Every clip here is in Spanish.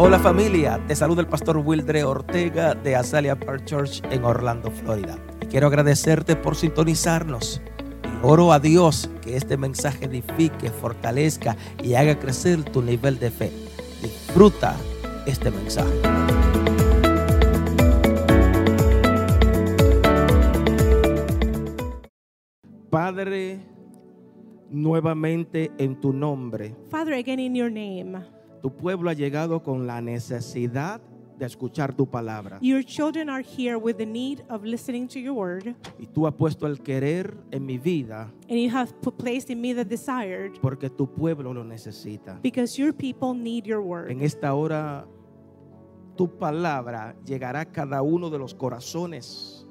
Hola familia, te saluda el pastor Wildre Ortega de Azalea Park Church en Orlando, Florida. Y quiero agradecerte por sintonizarnos. Y oro a Dios que este mensaje edifique, fortalezca y haga crecer tu nivel de fe. Disfruta este mensaje. Padre, nuevamente en tu nombre. Father, again in your name, Tu pueblo ha llegado con la necesidad de escuchar tu palabra. your children are here with the need of listening to your word, Y tú has puesto el querer en mi vida and you have put, placed in me the desired porque tu pueblo lo necesita. because your people need your word. En esta hora, tu palabra llegará a cada uno de los corazones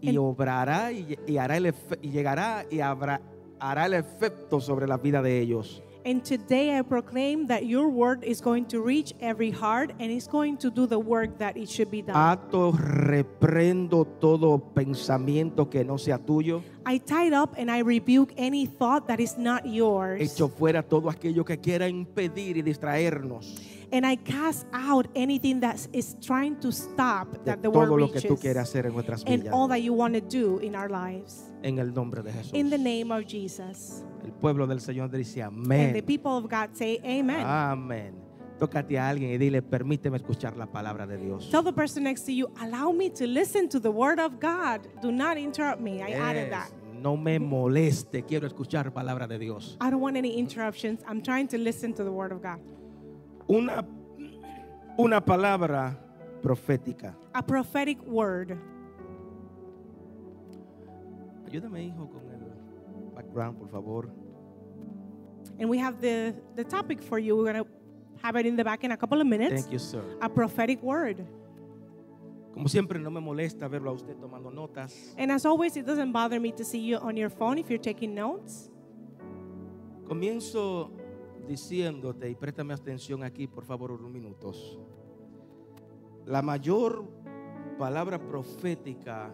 y En- obrará y, y hará el y llegará y habrá, hará el efecto sobre la vida de ellos. And today I proclaim that your word is going to reach every heart and it's going to do the work that it should be done. Ato, reprendo todo pensamiento que no sea tuyo. I tied up and I rebuke any thought that is not yours. Echo fuera todo aquello que quiera impedir y distraernos And I cast out anything that is trying to stop that the word todo lo que tú reaches. hacer en nuestras and all that you want to do in our lives. En el nombre de Jesús. In the name of Jesus. El pueblo del Señor dice And amén. the people of God say amen. Amén. Tócate a alguien y dile, permíteme escuchar la palabra de Dios. Tell the person next to you, allow me to listen to the word of God. Do not interrupt me. I added Yes. that. No me moleste, quiero escuchar palabra de Dios. I don't want any interruptions. I'm trying to listen to the word of God. Una, una palabra profética. A prophetic word. Ayúdame, hijo, con el background, por favor. And we have the, the topic for you. We're going to have it in the back in a couple of minutes. Thank you, sir. A prophetic word. Como siempre, no me molesta verlo a usted tomando notas. And as always, it doesn't bother me to see you on your phone if you're taking notes. Comienzo diciéndote, y préstame atención aquí, por favor, unos minutos. La mayor palabra profética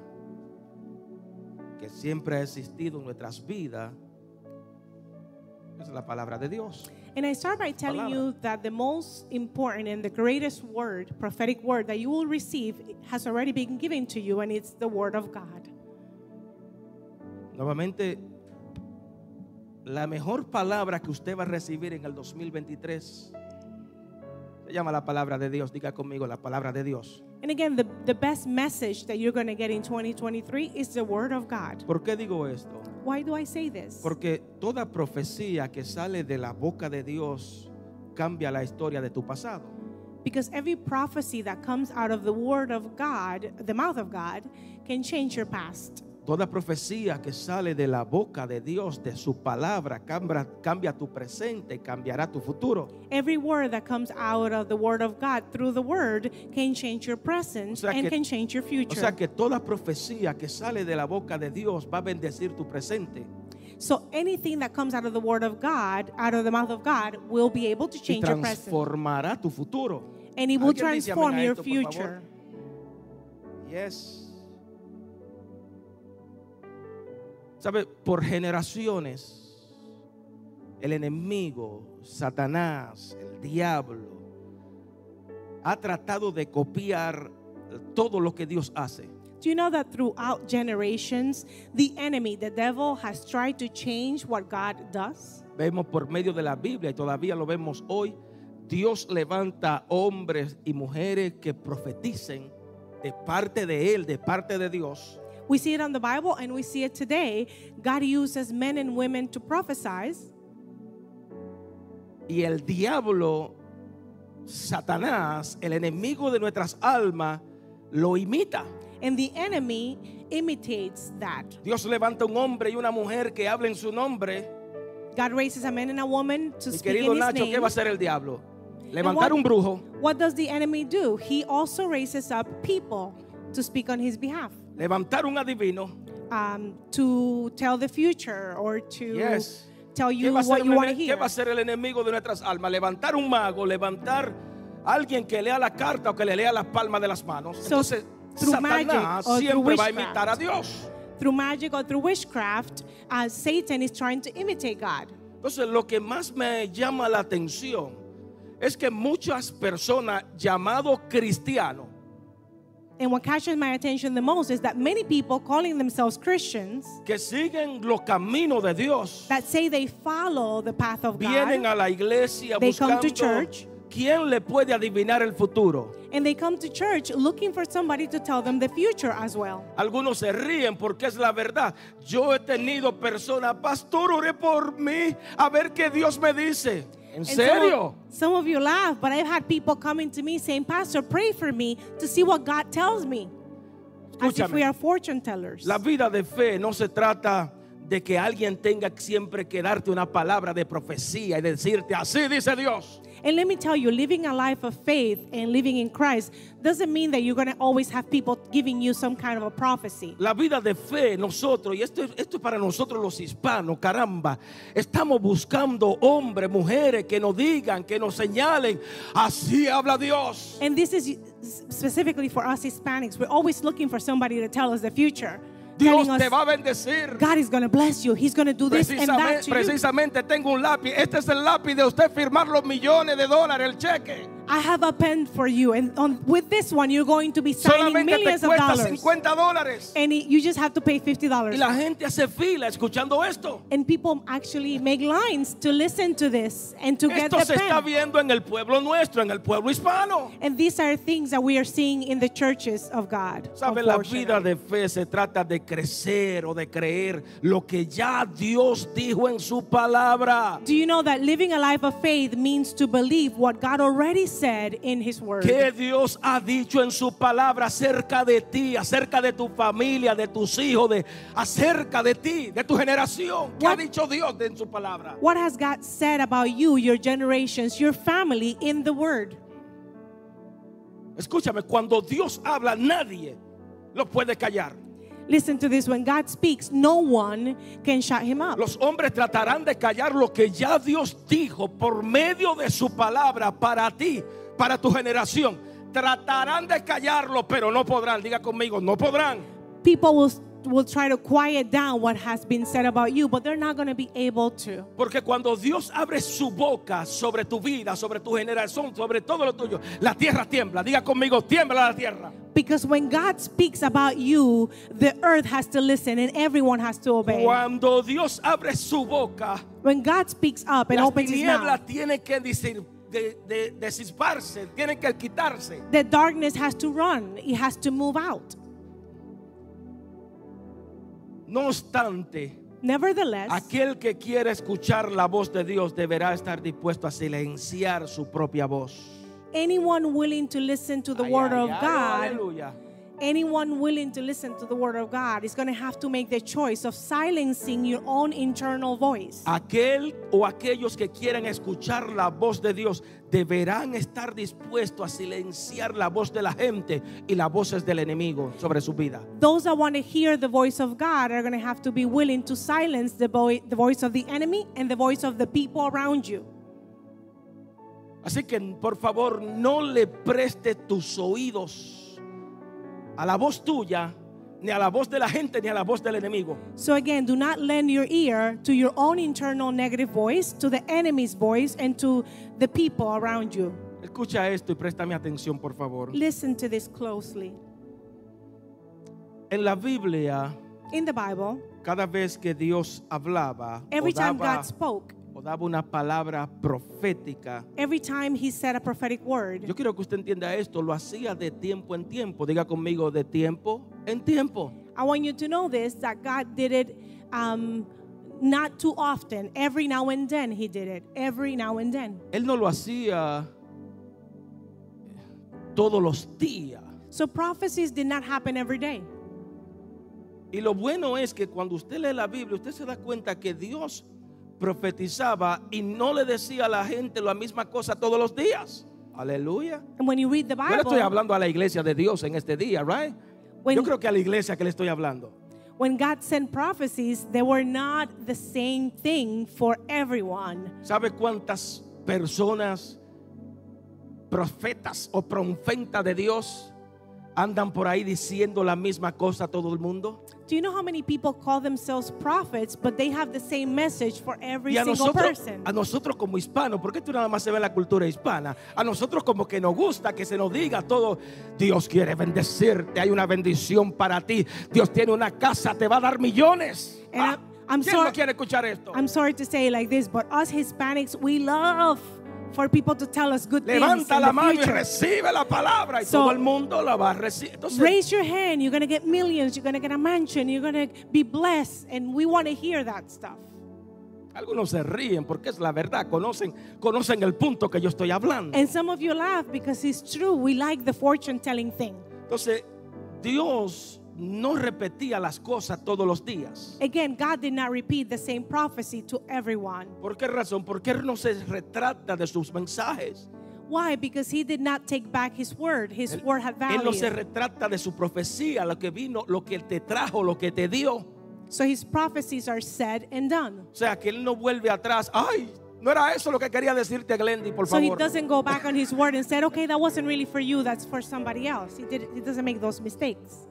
que siempre ha existido en nuestras vidas es la palabra de Dios. And I start by telling you that the most important and the greatest word, prophetic word that you will receive has already been given to you, and it's the word of God. Nuevamente, la mejor palabra que usted va a recibir en el 2023 se llama la palabra de Dios. Diga conmigo la palabra de Dios. And again, the, the best message that you're going to get in 2023 is the word of God. ¿Por qué digo esto? Why do I say this? Porque toda profecía que sale de la boca de Dios cambia la historia de tu pasado. Because every prophecy that comes out of the word of God, the mouth of God, can change your past. Toda profecía que sale de la boca de Dios, de su palabra, cambia, cambia tu presente, cambiará tu futuro. Every word that comes out of the word of God through the word can change your present O sea and que- can change your O future. sea que toda profecía que sale de la boca de Dios va a bendecir tu presente So anything that comes out of the word of God, out of the mouth of God, will be able to change your present. transformará tu futuro. And it will ¿Alguien dice amén transform your future. Yes. ¿Sabe? Por generaciones, el enemigo, Satanás, el diablo, ha tratado de copiar todo lo que Dios hace. Do you know that throughout generations, the enemy, the devil, has tried to change what God does? Vemos por medio de la Biblia y todavía lo vemos hoy. Dios levanta hombres y mujeres que profeticen de parte de Él, de parte de Dios. We see it on the Bible and we see it today. God uses men and women to prophesy, Y el diablo, Satanás, el enemigo de nuestras almas, lo imita. and the enemy imitates that. Dios levanta un hombre y una mujer que hablen su nombre. God raises a man and a woman to Mi speak querido in his Nacho, ¿qué va a hacer el diablo? Levantar what- un brujo, What does the enemy do? He also raises up people to speak on his behalf, levantar un adivino. um, to tell the future or to Yes. tell ¿Qué you what you want to ene- ¿Qué hear. va a hacer el enemigo de nuestras almas? Levantar un mago, levantar alguien que lea la carta o que le lea las palmas de las manos. So, Entonces, Satanás siempre va a imitar a Dios. Through magic or through witchcraft, uh, Satan is trying to imitate God. Entonces, lo que más me llama la atención es que muchas personas llamados cristianos And what catches my attention the most is that many people calling themselves Christians que siguen los caminos de Dios that say they follow the path of vienen God a la iglesia They come to church. quién le puede adivinar el futuro. and they come to church looking for somebody to tell them the future as well. Algunos se ríen porque es la verdad. Yo he tenido personas, pastor, ore por mí, a ver qué Dios me dice. ¿En serio? Some, some of you laugh, but I've had people coming to me saying, Pastor, pray for me to see what God tells me. As if we are fortune tellers. La vida de fe no se trata de que alguien tenga siempre que darte una palabra de profecía y decirte, así dice Dios. And let me tell you, living a life of faith and living in Christ doesn't mean that you're going to always have people giving you some kind of a prophecy. La vida de fe, nosotros, y esto, es- esto es para nosotros los hispanos, caramba, estamos buscando hombres, mujeres que nos digan, que nos señalen, así habla Dios. And this is specifically for us Hispanics. We're always looking for somebody to tell us the future. Dios te va a bendecir. God is going to bless you. He's going to do this and that Precisamente, to you. precisamente tengo un lápiz. Este es el lápiz de usted firmar los millones de dólares, el cheque. I have a pen for you. And on, with this one, you're going to be signing Solamente te millions of cuesta dollars. 50 dólares. And it- you just have to pay $50. Y la gente hace fila escuchando esto. And people actually make lines to listen to this and to get Esto the se está viendo en el pueblo nuestro, en el pueblo hispano. And these are things that we are seeing in the churches of God. Sabe, la vida de fe se trata de crecer o de creer lo que ya Dios dijo en su palabra. Do you know that living a life of faith means to believe what God already said in His Word? Que Dios ha dicho en su palabra acerca de ti, acerca de tu familia, de tus hijos, de acerca de ti, de tu generación. ¿Qué ha What- dicho Dios en su palabra? What has God said about you, your generations, your family in the Word? Escúchame, cuando Dios habla, nadie lo puede callar. Listen to this when God speaks, no one can shut Him up. Los hombres tratarán de callar lo que ya Dios dijo por medio de su palabra para ti, para tu generación. Tratarán de callarlo, pero no podrán. Diga conmigo, no podrán. People will, will try to quiet down what has been said about you, but they're not going to be able to. Porque cuando Dios abre su boca sobre tu vida, sobre tu generación, sobre todo lo tuyo, la tierra tiembla. Diga conmigo, tiembla la tierra. Because when God speaks about you, the earth has to listen and everyone has to obey. Cuando Dios abre su boca, When God speaks up and opens his mouth, tienen que decir, de, de, disparse, tienen que quitarse. the darkness has to run, it has to move out. No obstante, Nevertheless, aquel que quiera escuchar la voz de Dios deberá estar dispuesto a silenciar su propia voz. anyone willing to listen to the Ay, word ay, of ay, God, aleluya. Anyone willing to listen to the word of God is going to have to make the choice of silencing your own internal voice. Aquel o aquellos que quieran escuchar la voz de Dios deberán estar dispuestos a silenciar la voz de la gente y las voces del enemigo sobre su vida. Those that want to hear the voice of God are going to have to be willing to silence the, the voice of the enemy and the voice of the people around you. Así que por favor no le preste tus oídos a la voz tuya, ni a la voz de la gente, ni a la voz del enemigo. So again, do not lend your ear to your own internal negative voice, to the enemy's voice, and to the people around you. Escucha esto y préstame atención, por favor. Listen to this closely. En la Biblia, In the Bible, cada vez que Dios hablaba o every time daba, God spoke, o daba una palabra profética, every time He said a prophetic word, yo quiero que usted entienda esto, lo hacía de tiempo en tiempo. Diga conmigo, de tiempo en tiempo. I want you to know this that God did it um, not too often. Every now and then He did it. Every now and then. Él no lo hacía todos los días. So prophecies did not happen every day. Y lo bueno es que cuando usted lee la Biblia, usted se da cuenta que Dios profetizaba y no le decía a la gente la misma cosa todos los días. Aleluya. And when you read the Yo le estoy Bible, hablando a la iglesia de Dios en este día, right? when, Yo creo que a la iglesia que le estoy hablando. when God sent prophecies, they were not the same thing for everyone. ¿Sabe cuántas personas, profetas o profetas de Dios, andan por ahí diciendo la misma cosa a todo el mundo? Do you know how many people call themselves prophets, but they have the same message for every Y a single nosotros, person? a nosotros como hispanos, porque esto nada más se ve en la cultura hispana, a nosotros como que nos gusta que se nos diga todo, Dios quiere bendecirte, hay una bendición para ti, Dios tiene una casa, te va a dar millones. And Ah, I'm- I'm ¿Quién sorry- no quiere escuchar esto? I'm sorry to say it like this, but us Hispanics, we love for people to tell us good things Levanta in la the mano y future. recibe la palabra y So- todo el mundo la va a recibir. Entonces, Raise your hand. You're going to get millions. You're going to get a mansion. You're going to be blessed. And we want to hear that stuff. algunos se ríen porque es la verdad, conocen, conocen el punto que yo estoy hablando. And some of you laugh because it's true. We like the fortune telling thing. Entonces, Dios no repetía las cosas todos los días. Again, God did not repeat the same prophecy to everyone. ¿Por qué razón? Porque Él no se retrata de sus mensajes. Why? Because he did not take back his word. His Él, word had él no se value. retrata de su profecía, lo que vino, lo que te trajo, lo que te dio. So his prophecies are said and done. O sea, que Él no vuelve atrás. Ay, no era eso lo que quería decirte, Glendy, por So he favor. doesn't go back on his word and said, okay, that wasn't really for you, that's for somebody else. He, did, he doesn't make those mistakes.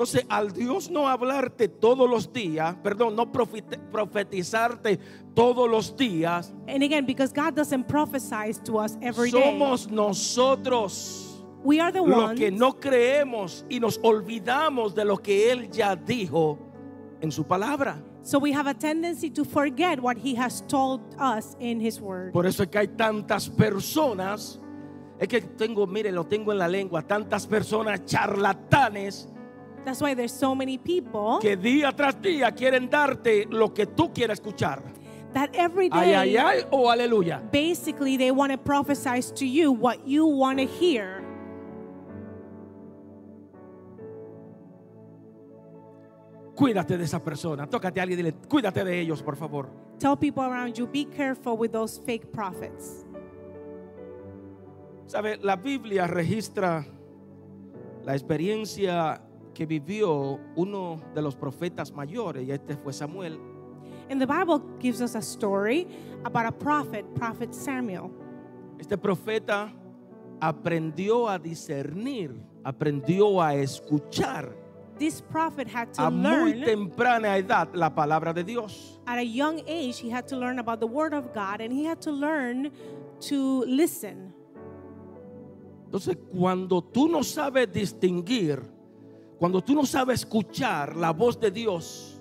Entonces, al Dios no hablarte todos los días, perdón, no profetizarte todos los días, And again, because God doesn't prophesy to us every day, somos nosotros we are the ones que no creemos y nos olvidamos de lo que Él ya dijo en su palabra. So we have a tendency to forget what he has told us in his word. Por eso es que hay tantas personas, es que tengo, mire, lo tengo en la lengua, tantas personas charlatanes That's why there's so many people que día tras día quieren darte lo que tú quieres escuchar. that every Ay, ay, day ay, o aleluya. basically they want to prophesy to you what you want to hear. Cuídate de esa persona. Tócate a alguien y dile, cuídate de ellos, por favor. Tell people around you, be careful with those fake prophets. Sabe, la Biblia registra la experiencia que vivió uno de los profetas mayores, y este fue Samuel. And the Bible gives us a story about a prophet, Prophet Samuel. Este profeta aprendió a discernir, aprendió a escuchar This prophet had to a muy learn temprana edad la palabra de Dios. at a young age, he had to learn about the word of God and he had to learn to listen. Entonces, cuando tú no sabes distinguir, cuando tú no sabes escuchar la voz de Dios,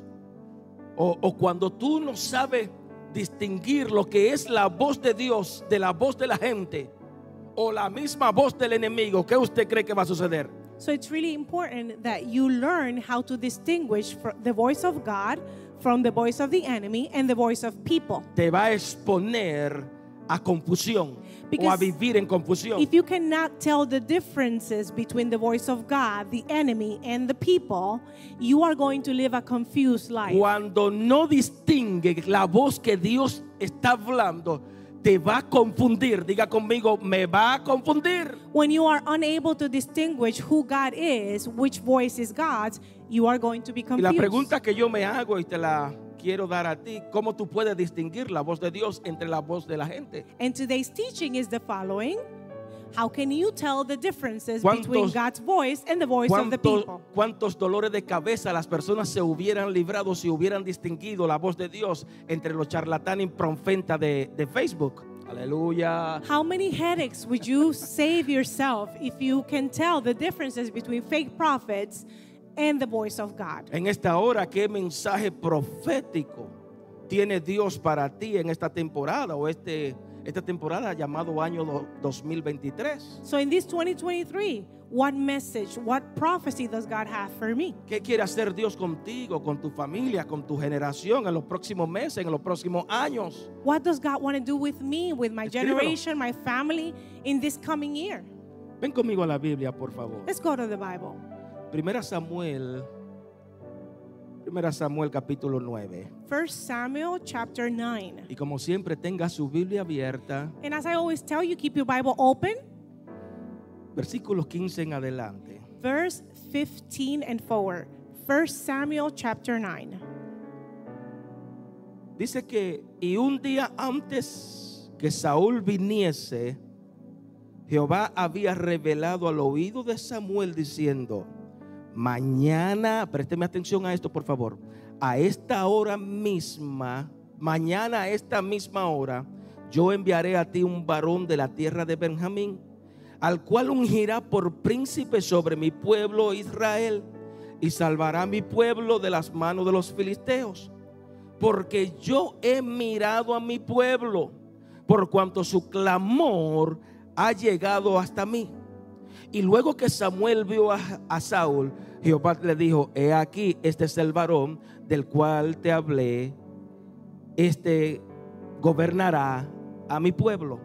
o, o cuando tú no sabes distinguir lo que es la voz de Dios de la voz de la gente, o la misma voz del enemigo, ¿qué usted cree que va a suceder? So it's really important that you learn how to distinguish the voice of God from the voice of the enemy and the voice of people. Te va a exponer a confusión o a Because vivir en confusión. If you cannot tell the differences between the voice of God, the enemy, and the people, you are going to live a confused life. Cuando no distingue la voz que Dios está hablando, te va a confundir. Diga conmigo, me va a confundir. When you are unable to distinguish who God is, which voice is God's, you are going to be Y la confused. pregunta que yo me hago y te la quiero dar a ti, ¿cómo tú puedes distinguir la voz de Dios entre la voz de la gente? And today's teaching is the following How can you tell the differences ¿Cuántos- between God's voice and the voice of the ¿Cuántos, people? cuántos dolores de cabeza las personas se hubieran librado si hubieran distinguido la voz de Dios entre los charlatanes y profetas de, de Facebook? Aleluya. How many headaches would you save yourself if you can tell the differences between fake prophets and the voice of God? En esta hora, ¿qué mensaje profético tiene Dios para ti en esta temporada o este, esta temporada llamado año do- 2023? So, in this 2023, what message, what prophecy does God have for me? ¿Qué quiere hacer Dios contigo, con tu familia, con tu generación en los próximos meses, en los próximos años? What does God want to do with me, with my Escríbelo. generation, my family in this coming year? Ven conmigo a la Biblia, por favor. Let's go to the Bible. Primera Samuel, Primera Samuel capítulo 9. 1 Samuel chapter 9. Y como siempre tenga su Biblia abierta, And as I always tell you, keep your Bible open. versículos 15 en adelante. Verse 15 and forward. 1 Samuel chapter 9. Dice que, y un día antes que Saúl viniese, Jehová había revelado al oído de Samuel diciendo, mañana, présteme atención a esto por favor, a esta hora misma, mañana a esta misma hora, yo enviaré a ti un varón de la tierra de Benjamín, al cual ungirá por príncipe sobre mi pueblo Israel y salvará mi pueblo de las manos de los filisteos. Porque yo he mirado a mi pueblo, por cuanto su clamor ha llegado hasta mí. Y luego que Samuel vio a, Saúl, Jehová le dijo, he aquí, este es el varón del cual te hablé, este gobernará a mi pueblo.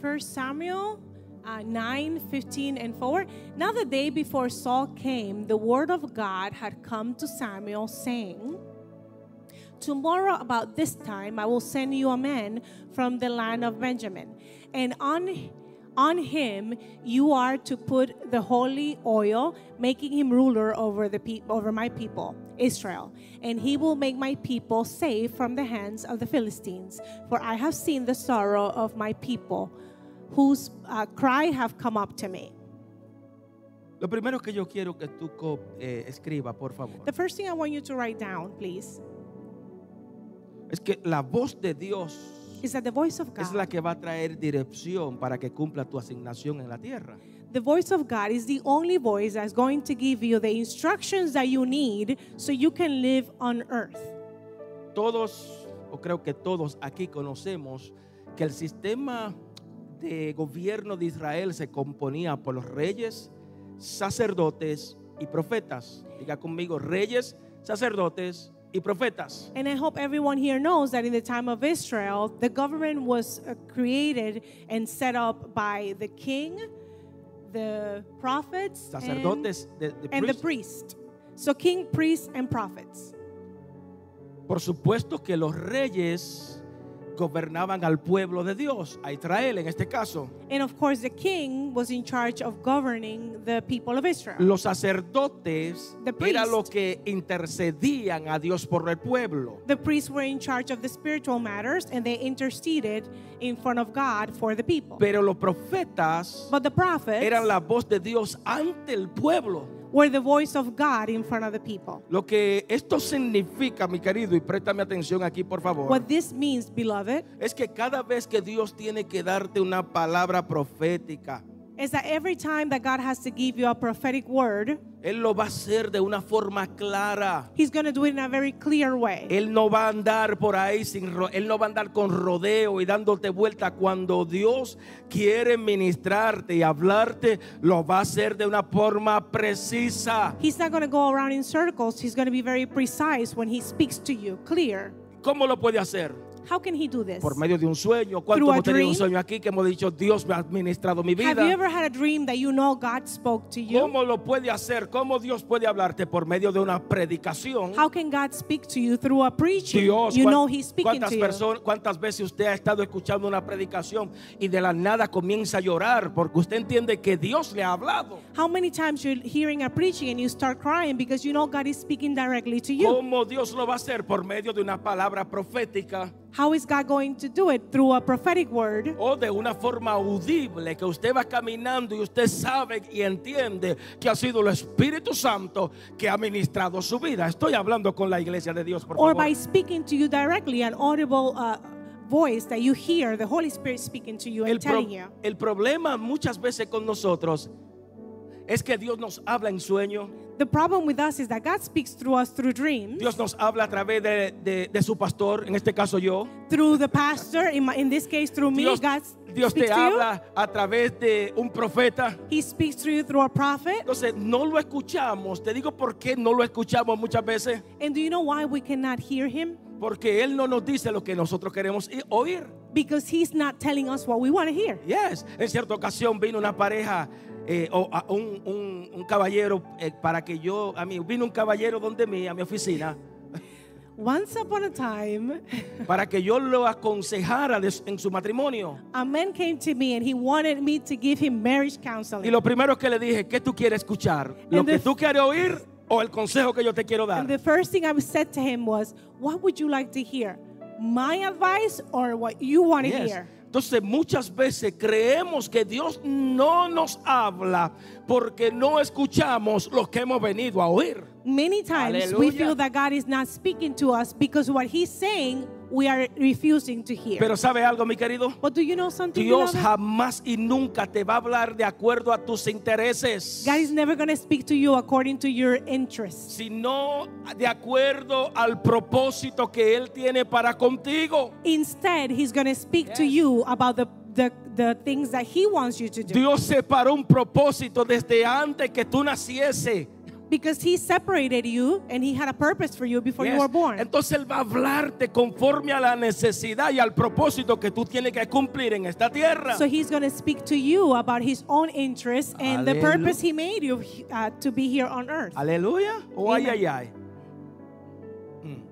First Samuel uh, 9, 15, and forward. Now, the day before Saul came, the word of God had come to Samuel, saying, Tomorrow, about this time, I will send you a man from the land of Benjamin, and on on him you are to put the holy oil, making him ruler over the pe- over my people, Israel. And he will make my people safe from the hands of the Philistines. For I have seen the sorrow of my people whose uh, cry have come up to me. Lo primero que yo quiero que tú eh, escriba, por favor. The first thing I want you to write down, please, es que la voz de Dios is that the voice of God, es la que va a traer dirección para que cumpla tu asignación en la tierra. the voice of God is the only voice that's going to give you the instructions that you need so you can live on earth. Todos, o creo que todos aquí conocemos que el sistema de gobierno de Israel se componía por los reyes, sacerdotes y profetas. Diga conmigo, reyes, sacerdotes y profetas. And I hope everyone here knows that in the time of Israel, the government was uh, created and set up by the king, the prophets, sacerdotes, and, the, the and the priest. priest. So king, priests, and prophets. Por supuesto que los reyes gobernaban al pueblo de Dios, a Israel en este caso. And of course, the king was in charge of governing the people of Israel. Los sacerdotes The era priest. lo que intercedían a Dios por el pueblo. The priests were in charge of the spiritual matters and they interceded in front of God for the people. Pero los profetas But the prophets eran la voz de Dios ante el pueblo. Were the voice of God in front of the people. Lo que esto significa, mi querido, y préstame atención aquí, por favor, What this means, beloved, es que cada vez que Dios tiene que darte una palabra profética, is that every time that God has to give you a prophetic word, Él lo va a hacer de una forma clara. He's going to do it in a very clear way. Él no va a andar por ahí sin él no va a andar con rodeo y dándote vuelta cuando Dios quiere ministrarte y hablarte, lo va a hacer de una forma precisa. He's not going to go around in circles. He's going to be very precise when He speaks to you, clear. ¿Cómo lo puede hacer? How can He do this? Por medio de un sueño. ¿Cuánto hemos tenido un sueño aquí que hemos dicho Dios me ha administrado mi Have you vida? ever had a dream that you know God spoke to you? ¿Cómo lo puede hacer? ¿Cómo Dios puede hablarte por medio de una predicación? How can God speak to you through a preaching? Dios, you know He's speaking cuántas to you. personas, cuántas veces usted ha estado escuchando una predicación y de la nada comienza a llorar porque usted entiende que Dios le ha hablado. How many times you're hearing a preaching and you start crying because you know God is speaking directly to you? ¿Cómo Dios lo va a hacer por medio de una palabra profética How is God going to do it? Through a prophetic word o de una forma audible que usted va caminando y usted sabe y entiende que ha sido el Espíritu Santo que ha ministrado su vida? Estoy hablando con la iglesia de Dios, por or favor. by speaking to you directly, an audible uh, voice that you hear, the Holy Spirit speaking to you and El, telling you. el problema muchas veces con nosotros es que Dios nos habla en sueño. The problem with us is that God speaks through us through dreams, Dios nos habla a través de, de- de su pastor, en este caso yo. through the pastor, in, my, in this case through me. Dios, God Dios speaks te to you. habla a través de un profeta. He speaks through you through a prophet. Entonces no lo escuchamos. Te digo por qué no lo escuchamos muchas veces. And do you know why we cannot hear him? Porque Él no nos dice lo que nosotros queremos oír. Because he's not telling us what we want to hear. Yes. En cierta ocasión vino una pareja eh, o a- un, un- un caballero eh, para que yo, a mí, vino un caballero donde mí, a mi oficina, Once upon a time, para que yo lo aconsejara de en su matrimonio. a man came to me and he wanted me to give him marriage Y counseling. lo primero que le dije, ¿qué tú quieres escuchar? ¿Lo And que tú quieres oír o el consejo que yo te quiero dar? And the first thing I said to him was, What would you like to hear? My advice or what you want to Yes. hear? Entonces muchas veces creemos que Dios no nos habla porque no escuchamos lo que hemos venido a oír. Many times we Aleluya. feel that God is not speaking to us because what He's saying we are refusing to hear. Pero ¿sabe algo, mi querido? but do you know something? Dios beloved? jamás y nunca te va a hablar de acuerdo a tus intereses, God is never going to speak to you according to your interests, sino de acuerdo al propósito que Él tiene para contigo. instead, He's going to speak to you about the, the, the things that He wants you to do. Dios separó un propósito desde antes que tú naciese. because He separated you and He had a purpose for you before you were born. Entonces Él va a hablarte conforme a la necesidad y al propósito que tú tienes que cumplir en esta tierra. So he's going to speak to you about his own interests and the purpose he made you uh, to be here on earth. Aleluya. O ay, ay, ay. Mm.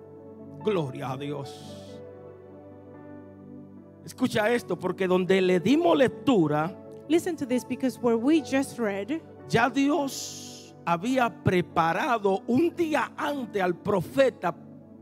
Gloria a Dios. Escucha esto, porque donde le dimos lectura, Listen to this because where we just read, ya Dios había preparado un día antes al profeta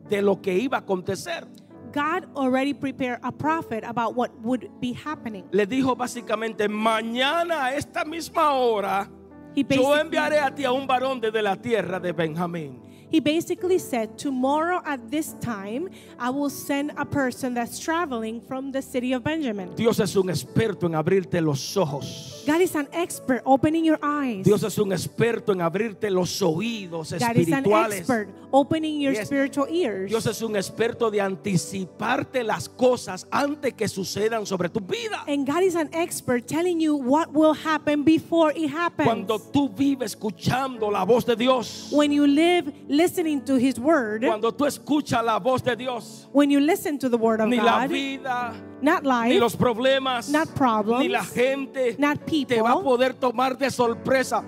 de lo que iba a acontecer. God already prepared a prophet about what would be happening. Le dijo básicamente, mañana a esta misma hora, yo enviaré a ti a un varón desde la tierra de Benjamín. He basically said, Tomorrow at this time, I will send a person that's traveling from the city of Benjamin. Dios es un experto en abrirte los ojos. God is an expert opening your eyes. Dios es un experto en abrirte los oídos God is an espirituales. expert opening your Yes. spiritual ears. Dios es un experto de anticiparte las cosas antes que sucedan sobre tu vida. And God is an expert telling you what will happen before it happens. Cuando tú vives escuchando la voz de Dios, when you live listening to His Word, cuando tú escuchas la voz de Dios, when you listen to the Word of ni la God, vida, not ni life, los problemas, not problems, ni la gente not te va a people, poder tomar de sorpresa.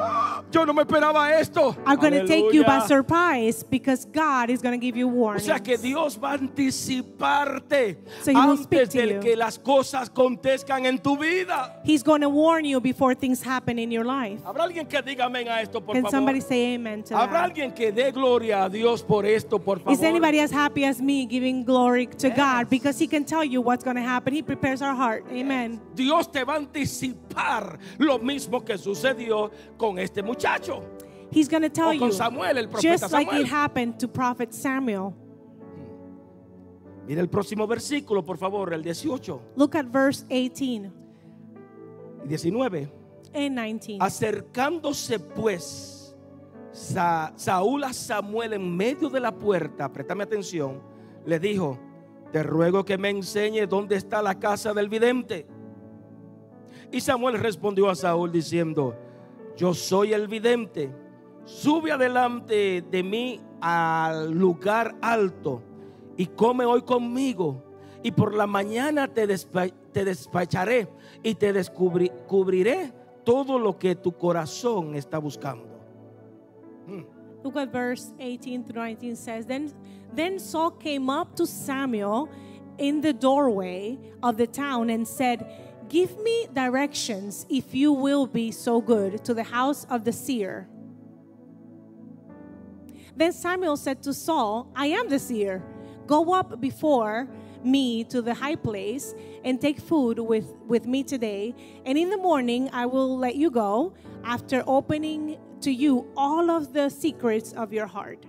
Yo no me esperaba esto. are going to take you by surprise because God is going to give you O warnings. sea que Dios va a anticiparte So antes to de you. que las cosas acontezcan en tu vida. He's going to warn you before things happen in your life. ¿Habrá alguien que diga amén a esto, por Can favor? somebody say amen to ¿Habrá that? alguien que dé gloria a Dios por esto, por favor? Is anybody as happy as me giving glory to God because He can tell you what's going to happen? He prepares our heart. Amen. Dios te va a anticipar lo mismo que sucedió con este muchacho. He's going to tell O con you Samuel, el profeta just like Samuel. it happened to Prophet Samuel. Mira el próximo versículo, por favor, el 18 Look at verse 18 y 19. and 19. Acercándose pues Sa- Saúl a Samuel en medio de la puerta, préstame atención, le dijo, te ruego que me enseñe dónde está la casa del vidente. Y Samuel respondió a Saúl diciendo, yo soy el vidente, sube adelante de mí al lugar alto y come hoy conmigo. Y por la mañana te, despa- te despacharé y te descubri- cubriré todo lo que tu corazón está buscando. Look at verse 18 through 19 says, Then, then Saul came up to Samuel in the doorway of the town and said, Give me directions, if you will be so good, to the house of the seer. Then Samuel said to Saul, I am the seer. Go up before me to the high place and take food with, with me today. And in the morning I will let you go after opening to you all of the secrets of your heart.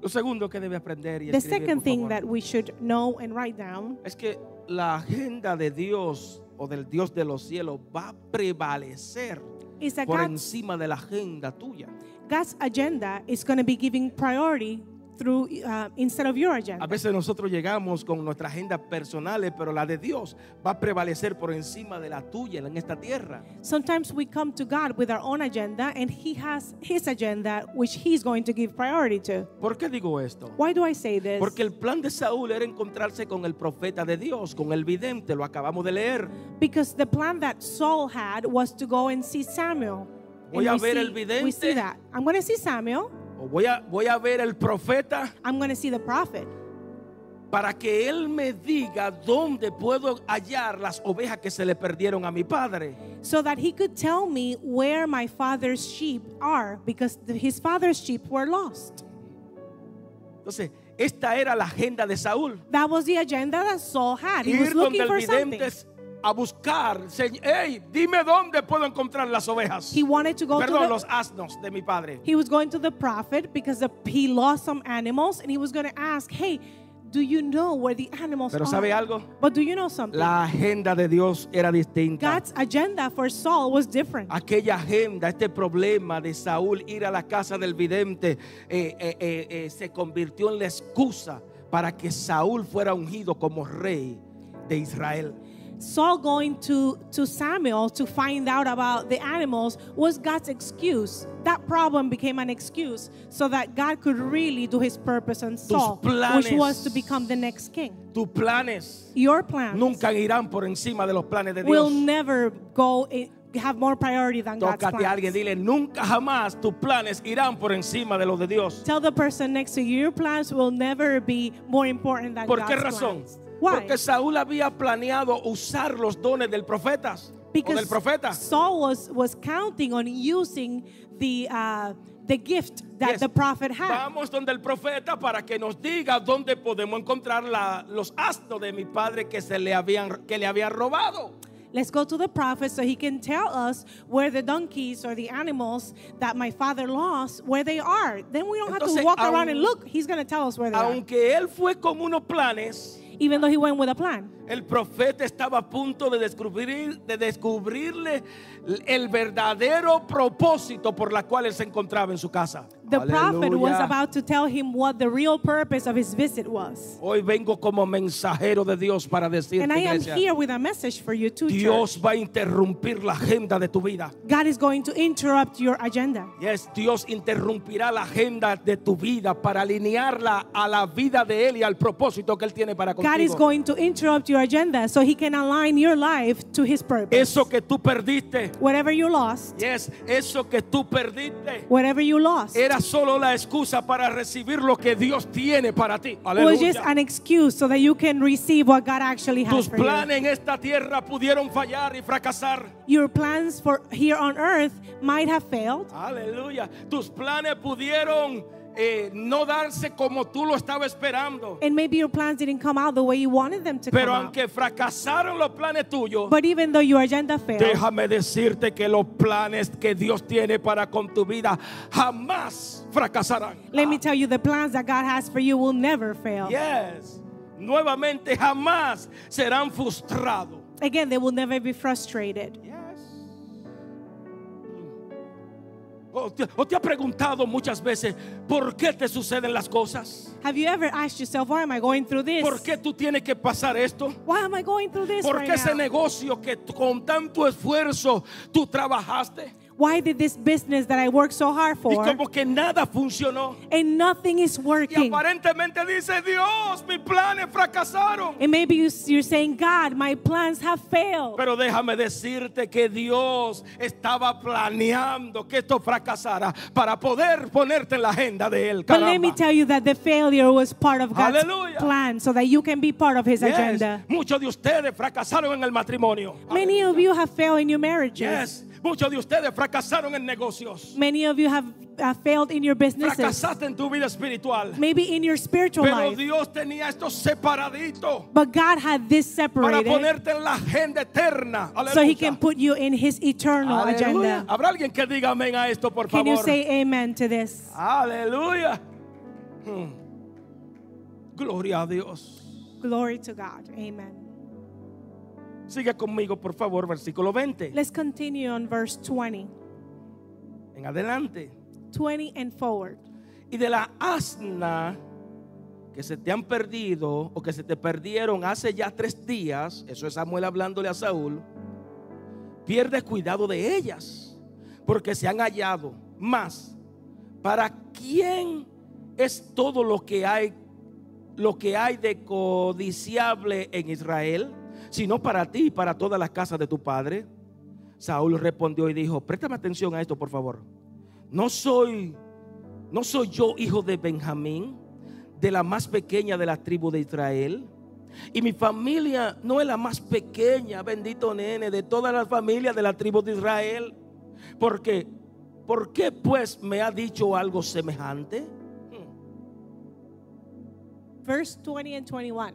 Lo segundo que debe aprender y The escribir, second por thing favor, that we should know and write down es que la agenda de Dios o del Dios de los cielos va a prevalecer is that por God's, encima de la agenda tuya. God's agenda is going to be giving priority through uh, instead of your A agenda. veces nosotros llegamos con nuestras agendas personales, pero la de Dios va a prevalecer por encima de la tuya en esta tierra. Sometimes we come to God with our own agenda and He has His agenda, which He's going to give priority to. ¿Por qué digo esto? Why do I say this? Porque el plan de Saúl era encontrarse con el profeta de Dios, con el vidente, lo acabamos de leer. Because the plan that Saul had was to go and see Samuel. Voy And a we ver see- el We vidente. see that. I'm going to see Samuel. O voy a, voy a ver el profeta I'm going to see the prophet. para que él me diga dónde puedo hallar las ovejas que se le perdieron a mi padre. So that he could tell me where my father's sheep are because his father's sheep were lost. Entonces, esta era la agenda de Saúl. That was the agenda that Saul had. He was Ir donde looking for something. A buscar, "Se- hey, dime dónde puedo encontrar las ovejas. He wanted to go Perdón, to the, los asnos de mi padre. He was going to the prophet because the, he lost some animals and he was going to ask, Hey, do you know where the animals Pero are? ¿sabe algo? But do you know something? La agenda de Dios era distinta. God's agenda for Saul was different. Aquella agenda, este problema de Saúl ir a la casa del vidente, eh, eh, eh, eh, se convirtió en la excusa para que Saúl fuera ungido como rey de Israel. Saul going to, to Samuel to find out about the animals was God's excuse. That problem became an excuse so that God could really do his purpose on Saul, which was to become the next king. Tus planes Your plans nunca irán por encima de los planes de will never go have more priority than God's Tócate a alguien, plans. dile, nunca jamás tus planes irán por encima de los de Dios. Tell the person next to you, your plans will never be more important than ¿Por God's qué razón? plans. Why? Porque Saúl había planeado usar los dones del profeta o del because profeta. Saul was was counting on using the uh, the gift that Yes. the prophet had. Vamos donde el profeta para que nos diga dónde podemos encontrar la- los asnos de mi padre que se le habían que le habían robado. Let's go to the prophet so he can tell us where the donkeys or the animals that my father lost, where they are. Then we don't have Entonces, to walk around and aun- look. He's going to tell us where they are. Aunque él fue con unos planes, Even though he went with a plan. el profeta estaba a punto de descubrir de descubrirle el verdadero propósito por la cual él se encontraba en su casa. The prophet was about to tell him what the real purpose of his visit was. Hoy vengo como mensajero de Dios para decirte, And I am iglesia, here with a message for you too, Dios church. va a interrumpir la agenda de tu vida. God is going to interrupt your agenda. Yes, Dios interrumpirá la agenda de tu vida para alinearla a la vida de Él y al propósito que Él tiene para God is going to interrupt your agenda so he can align your life to his purpose. Eso que tú perdiste, Whatever you lost, yes, eso que tú perdiste, whatever you lost, era solo la excusa para recibir lo que Dios tiene para ti. was just an excuse so that you can receive what God actually has Tus for planes en esta tierra pudieron fallar y fracasar. Your plans for here on earth might have failed. Aleluya. Tus planes pudieron eh, no darse como tú lo estabas esperando. And maybe your plans didn't come out the way you wanted them to Pero come out. aunque fracasaron los planes tuyos, But even though your agenda failed, Déjame decirte que los planes que Dios tiene para con tu vida jamás fracasarán. let me tell you the plans that God has for you will never fail. Yes. Nuevamente jamás serán frustrados. Again, they will never be frustrated. O te, o te ha preguntado muchas veces por qué te suceden las cosas. Have you ever asked yourself, why am I going through this? ¿Por qué tú tienes que pasar esto? Why am I going through this ¿Por right qué ese now? negocio que tú- con tanto esfuerzo tú trabajaste Why did this business that I worked so hard y for como que nada funcionó? and nothing is Y working? aparentemente dice Dios, mis planes fracasaron. And maybe you- you're saying, God, my plans have failed. Pero déjame decirte que Dios estaba planeando que esto fracasara para poder ponerte en la agenda de Él. But let me tell you that the failure was part of God's Hallelujah. plan so that you can be part of His Yes. agenda. Muchos de ustedes fracasaron en el matrimonio. Many of you have failed in your marriages. Yes. Muchos de ustedes fracasaron en negocios. Many of you have uh, failed in your businesses. Fracasaste en tu vida espiritual. Maybe in your spiritual Pero life. Dios tenía esto separadito But God had this para separated ponerte en la agenda eterna. so He Aleluya. can put you in His eternal Aleluya. agenda. Habrá alguien que diga amén a esto, por Can you favor. say amen to this? Aleluya. Hmm. Gloria a Dios. Glory to God. Amen. Sigue conmigo, por favor, versículo 20. Let's continue on verse 20. En adelante. 20 and forward. Y de la asna que se te han perdido o que se te perdieron hace ya tres días, eso es Samuel hablándole a Saúl, pierde cuidado de ellas, porque se han hallado. Más, ¿para quién es todo lo que hay, lo que hay de codiciable en Israel? Sino para ti y para todas las casas de tu padre. Saúl respondió y dijo, préstame atención a esto, por favor. No soy, no soy yo hijo de Benjamín, de la más pequeña de la tribu de Israel. Y mi familia no es la más pequeña, bendito nene, de todas las familias de la tribu de Israel. Porque, ¿por qué pues me ha dicho algo semejante? verse 20 and 21.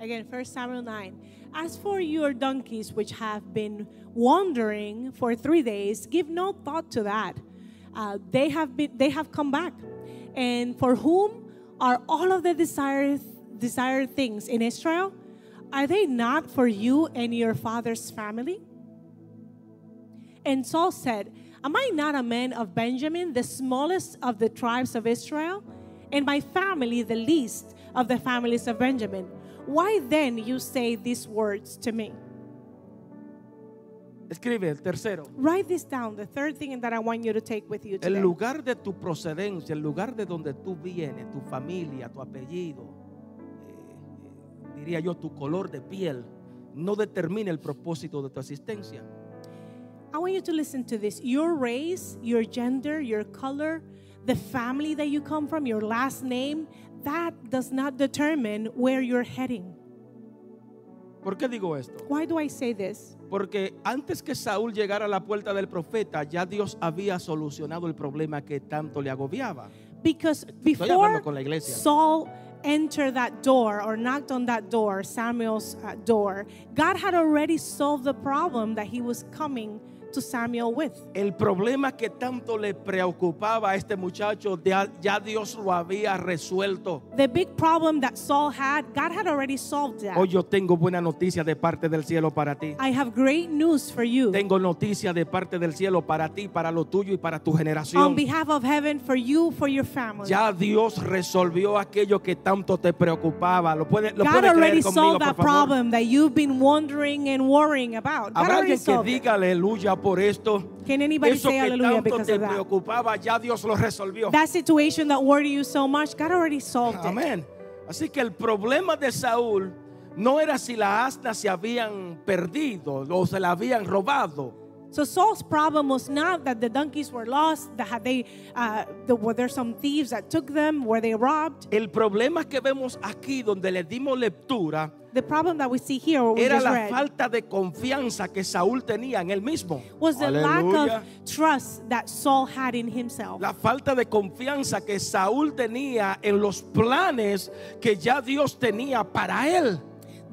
Again, 1 Samuel 9. As for your donkeys, which have been wandering for three days, give no thought to that. Uh, they have been, they have come back, and for whom are all of the desired desired things in Israel? Are they not for you and your father's family? And Saul said, Am I not a man of Benjamin, the smallest of the tribes of Israel? And my family, the least of the families of Benjamin. Why then you say these words to me? Escribe el tercero. Write this down, the third thing that I want you to take with you El today. lugar de tu procedencia, el lugar de donde tú vienes, tu familia, tu apellido, eh, diría yo, tu color de piel, no determina el propósito de tu existencia. I want you to listen to this. Your race, your gender, your color, the family that you come from, your last name, that does not determine where you're heading. ¿Por qué digo esto? Why do I say this? Porque antes que Saúl llegara a la puerta del profeta, ya Dios había solucionado el problema que tanto le agobiaba. Because hablando before con la iglesia. Saul entered that door or knocked on that door, Samuel's uh, door, God had already solved the problem that he was coming to Samuel with. El problema que tanto le preocupaba a este muchacho, ya, Dios lo había resuelto. The big problem that Saul had, God had already solved that. Hoy yo tengo buena noticia de parte del cielo para ti. I have great news for you. Tengo noticia de parte del cielo para ti, para lo tuyo y para tu On generación. behalf of heaven, for you, for your family. Ya Dios resolvió aquello que tanto te preocupaba. Lo puede, lo God puede already creer conmigo, solved por that favor. problem that you've been wondering and worrying about. God Habrá already alguien que diga aleluya por esto. Can anybody Eso say que hallelujah tanto because te of that? preocupaba, ya Dios lo resolvió. That situation that worried you so much, God already solved it. Amén. Así que el problema de Saúl no era si las asnas se habían perdido o se la habían robado. So Saul's problem was not that the donkeys were lost, that had they, uh, the, were there some thieves that took them, were they robbed? El problema que vemos aquí donde le dimos lectura The problem that we see here, what we era just la read, falta de confianza que Saúl tenía en él mismo. was the Aleluya. lack of trust that Saul had in himself. La falta de confianza que Saúl tenía en los planes que ya Dios tenía para él.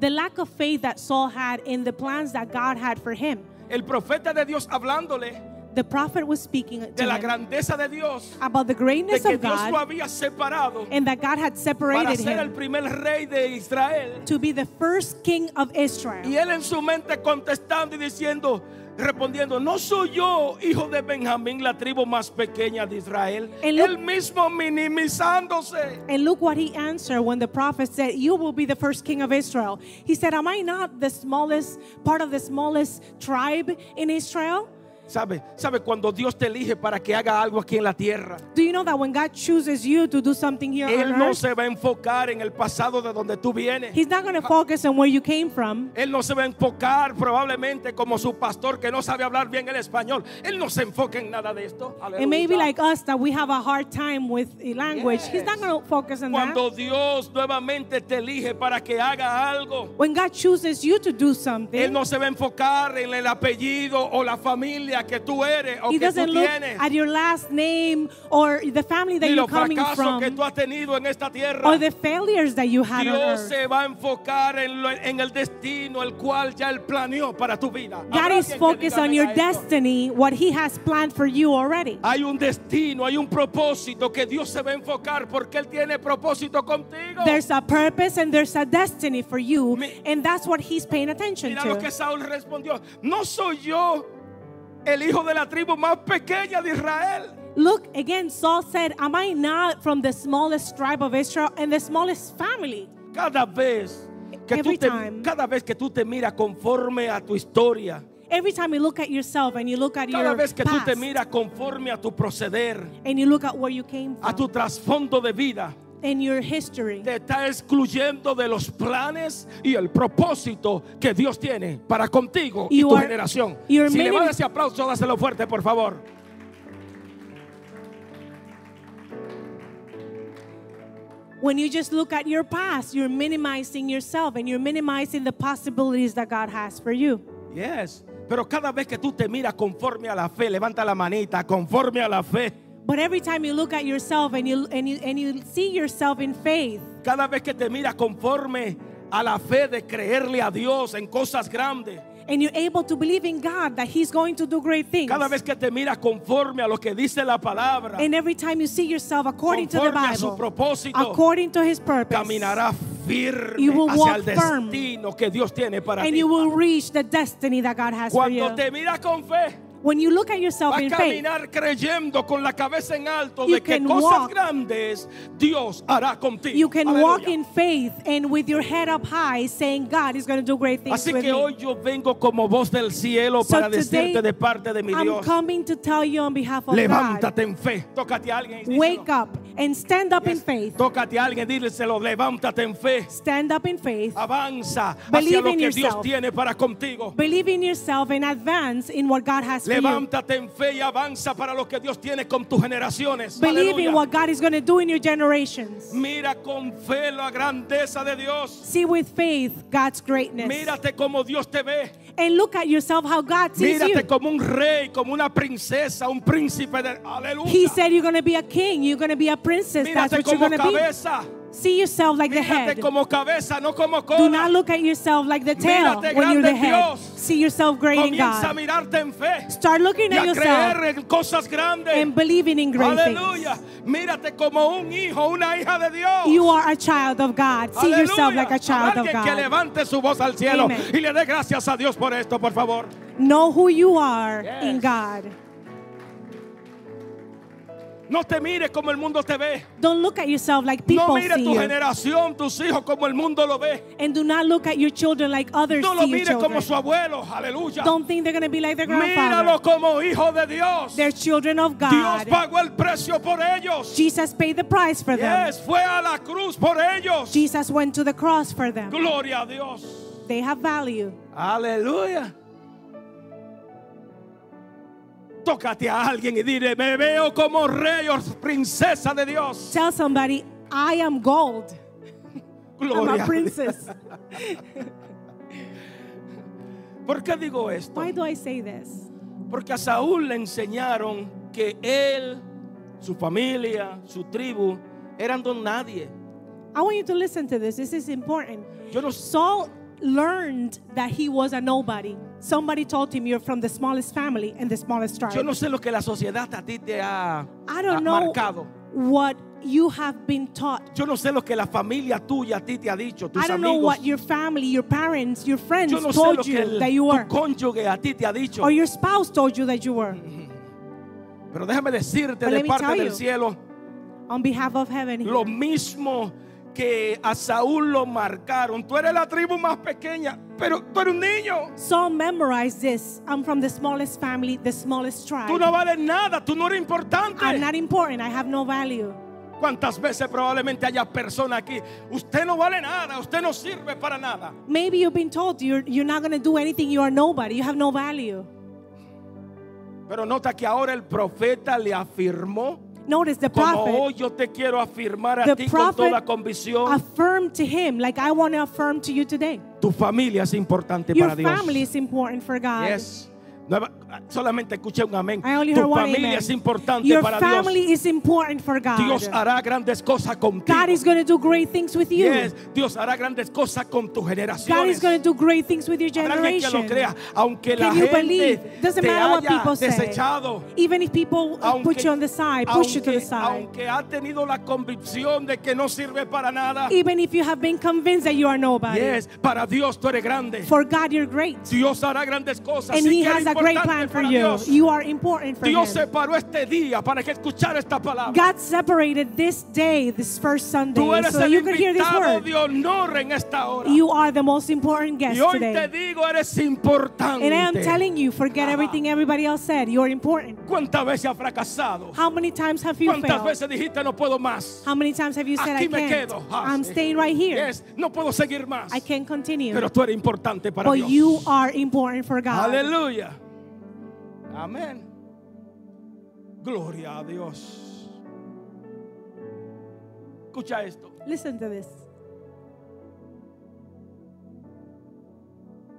The lack of faith that Saul had in the plans that God had for him. El profeta de Dios hablándole The prophet was speaking de la him grandeza de Dios, about the de greatness que of Dios lo God había separado and that God had para separated ser el him primer rey de Israel. to be the first king of Israel. Y él en su mente contestando y diciendo, respondiendo, no soy yo hijo de Benjamín, la tribu más pequeña de Israel. And look- él mismo minimizándose. And look what he answered when the prophet said, You will be the first king of Israel. He said, Am I not the smallest part of the smallest tribe in Israel? ¿Sabe? ¿Sabe cuando Dios te elige para que haga algo aquí en la tierra? Do you know that when God chooses you to do something here Él on no earth, se va a enfocar en el pasado de donde tú vienes. He's not going to focus on where you came from. Él no se va a enfocar probablemente como su pastor que no sabe hablar bien el español. Él no se enfoca en nada de esto. It may be like us that we have a hard time with the language. He's not going to focus on that. Cuando Dios nuevamente te elige para que haga algo, When God chooses you to do Él something, no se va a enfocar en el apellido o la familia que tú eres o He que tú doesn't look tienes, at your last name or the family that ni you're los coming fracasos que from tú has tenido en esta tierra. or the failures that you had on Dios earth. se va a enfocar en, lo- en el destino el cual ya Él planeó para tu vida. God Habrá is alguien que focused diga on your esto. destiny, what He has planned for you already. Hay un destino, hay un propósito que Dios se va a enfocar porque Él tiene propósito contigo. There's a purpose and there's a destiny for you, Mi- and that's what He's paying attention Mira lo que to. Saúl respondió. No soy yo el hijo de la tribu más pequeña de Israel. Look, again, Saul said, Am I not from the smallest tribe of Israel and the smallest family? Cada vez que tú Every te, time. cada vez que tú te miras conforme a tu historia, Every time you look at yourself and you look at cada your vez que tú te past miras conforme a tu proceder, and you look at where you came a tu from trasfondo de vida, and your history, te está excluyendo de los planes y el propósito que Dios tiene para contigo y You tu are- generación. Si le minim- vas a dar ese aplauso, dáselo fuerte, por favor. when you just look at your past, you're minimizing yourself and you're minimizing the possibilities that God has for you. Yes. Pero cada vez que tú te miras conforme a la fe, levanta la manita, conforme a la fe. But every time you look at yourself and you and you and you see yourself in faith, Cada vez que te miras conforme a la fe de creerle a Dios en cosas grandes. and you're able to believe in God that He's going to do great things. Cada vez que te miras conforme a lo que dice la palabra. And every time you see yourself according to the Conforme a su Bible, propósito. according to His purpose, Caminarás firme You will hacia el walk firm. destino que Dios tiene para and ti. you will reach the destiny that God has for you. Cuando te miras con fe, When you look at yourself a in faith, creyendo con la cabeza en alto You de que can cosas walk- grandes Dios hará contigo. you can Aleluya. walk in faith and with your head up high, saying, God is going to do great things Así with que me. hoy yo vengo como voz del cielo So para decirte de parte de mi I'm Dios. coming to tell you on behalf of God, en fe. Tócate a alguien y díselo. wake up and stand up in faith. Tócate a alguien y díselo. Levántate en fe. Stand up in faith. Avanza Believe hacia lo in que Dios yourself. tiene para contigo. Believe in yourself and advance in what God has for you. Levántate en fe y avanza para lo que Dios tiene con tus generaciones. Believe Aleluya. in what God is going to do in your generations. Mira con fe la grandeza de Dios. See with faith God's greatness. Mírate como Dios te ve. And look at yourself how God sees Mírate you. como un rey, como una princesa, un príncipe de aleluya. He said you're going to be a king, you're going to be a princess. That's Mírate what you're como going to be. See yourself like the head. cabeza, no Do not look at yourself like the tail Mírate when you're the head. Dios. See yourself great in Comienza God. Start looking at yourself and believing in great Aleluya. things. Hijo. You are a child of God. See yourself like a child of que God. levante su voz al cielo Amen. y le dé gracias a Dios por esto, por favor. Know who you are in. God. No te mires como el mundo te ve. Don't look at yourself like No people mires see tu you. generación, tus hijos como el mundo lo ve. And do not look at your children like others No lo see mires como su abuelo. Aleluya. Don't think they're going to be like their Míralo grandfather. como hijo de Dios. They're children of Dios God. pagó el precio por ellos. Jesus paid the price for them. Yes, fue a la cruz por ellos. Jesus went to the cross for them. Gloria a Dios. They have value. Aleluya. Tócate a alguien y dile, me veo como rey o princesa de Dios. Tell somebody, I am gold. I'm Gloria a a princess. ¿Por qué digo esto? Why do I say this? Porque a Saúl le enseñaron que él, su familia, su tribu, eran don nadie. I want you to listen to this. This is important. Yo no Saul learned that he was a nobody. Somebody told him you're from the smallest family and the smallest tribe. Yo no sé lo que la sociedad a ti te ha, I don't know marcado. what you have been taught. Yo no sé lo que la familia tuya a ti te ha dicho, tus I don't know what your family, your parents, your friends Yo no sé lo told que you el- that you tu were. cónyuge a ti te ha dicho. Or your spouse told you that you were. Pero déjame decirte But de let me parte tell del you, cielo On behalf of heaven, lo mismo que a Saúl lo marcaron. Tú eres la tribu más pequeña, pero tú eres un niño. Saul memorized this. I'm from the smallest family, the smallest tribe. Tú no vales nada, tú no eres importante. I'm not important. I have no value. ¿Cuántas veces probablemente haya personas aquí? Usted no vale nada, usted no sirve para nada. Maybe you've been told you're, you're not going to do anything. You are nobody. You have no value. Pero nota que ahora el profeta le afirmó, Notice the como prophet hoy yo te quiero afirmar a The ti con toda convicción, affirmed to him, like I want to affirm to you today. tu familia es importante Your para Dios. family is important for God. Yes. Nueva- solamente escuché un amén. I only Tu heard one familia amen. es importante Your para family Dios. is important for God. Dios hará grandes cosas contigo. God is going to do great things with you. Yes, Dios hará grandes cosas con God is going to do great things with your alguien que lo generation. crea, aunque la you gente believe? Doesn't te matter what people say. desechado. Even if people Aunque, put you on the side, push you to the side. aunque ha tenido la convicción de que no sirve para nada. Even if you have been convinced that you are nobody. Yes, para Dios tú eres grande. For God, you're great. Dios hará grandes cosas. And Sí He has a great plan for you. You are important for Dios Him. separó este día para que escuchara esta palabra. God separated this day, this first Sunday, Tú eres so el you could hear this word. de honor en esta hora. You are the most important guest y hoy today. te digo, eres importante. And I am telling you, forget Ajá. everything everybody else said. You're important. ¿Cuántas veces has fracasado? How many times have you ¿Cuántas failed? veces dijiste no puedo más? How many times have you said, Aquí I me can't? quedo. Ah, I'm sí. staying right here. Yes, no puedo seguir más. I can't continue. Pero tú eres importante para But Dios. you are important for God. Aleluya. Amén. Gloria a Dios. Escucha esto. Listen to this.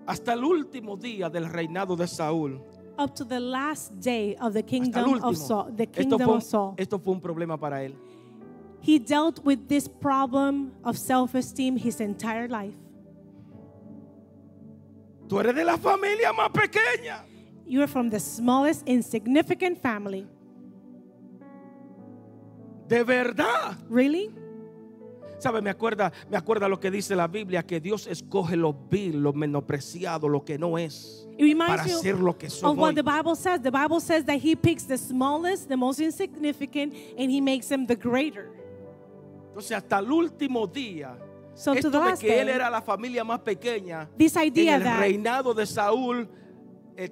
Hasta el último día del reinado de Saúl, up to the last day of the kingdom of Saul. The Esto kingdom fue, of Saul. esto fue un problema para él. He dealt with this problem of self-esteem his entire life. Tú eres de la familia más pequeña. You are from the smallest insignificant family. De verdad. Really? ¿Sabe? Me acuerda, me acuerda lo que dice la Biblia, que Dios escoge lo vil, lo menospreciado, lo que no es, para you lo que of somos. what hoy. the Bible says. The Bible says that he picks the smallest, the most insignificant, and he makes them the greater. Entonces, hasta el último día, So to esto the de last que él day, era la familia más pequeña, this en idea el that reinado de Saúl, eh,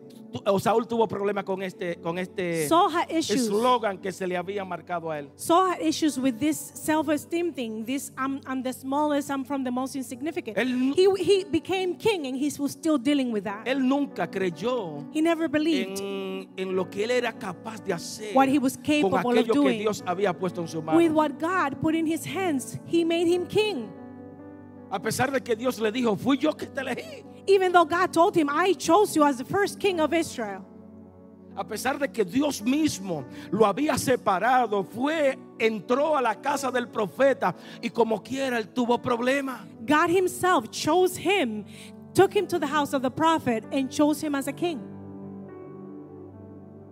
Saúl tuvo problemas con este, con este eslogan que se le había marcado a él. Saul had issues with this self-esteem thing. This I'm, I'm the smallest. I'm from the most insignificant. Él- he he became king, and he was still dealing with that. Él nunca creyó he never believed en, en lo que él era capaz de hacer What he was con capable of aquello que doing. Dios había puesto en su mano. with what God put in his hands. He made him king, A pesar de que Dios le dijo, fui yo que te elegí. Even though God told him, "I chose you as the first king of Israel." A pesar de que Dios mismo lo había separado, fue, entró a la casa del profeta y como quiera él tuvo problemas. God himself chose him, took him to the house of the prophet, and chose him as a king.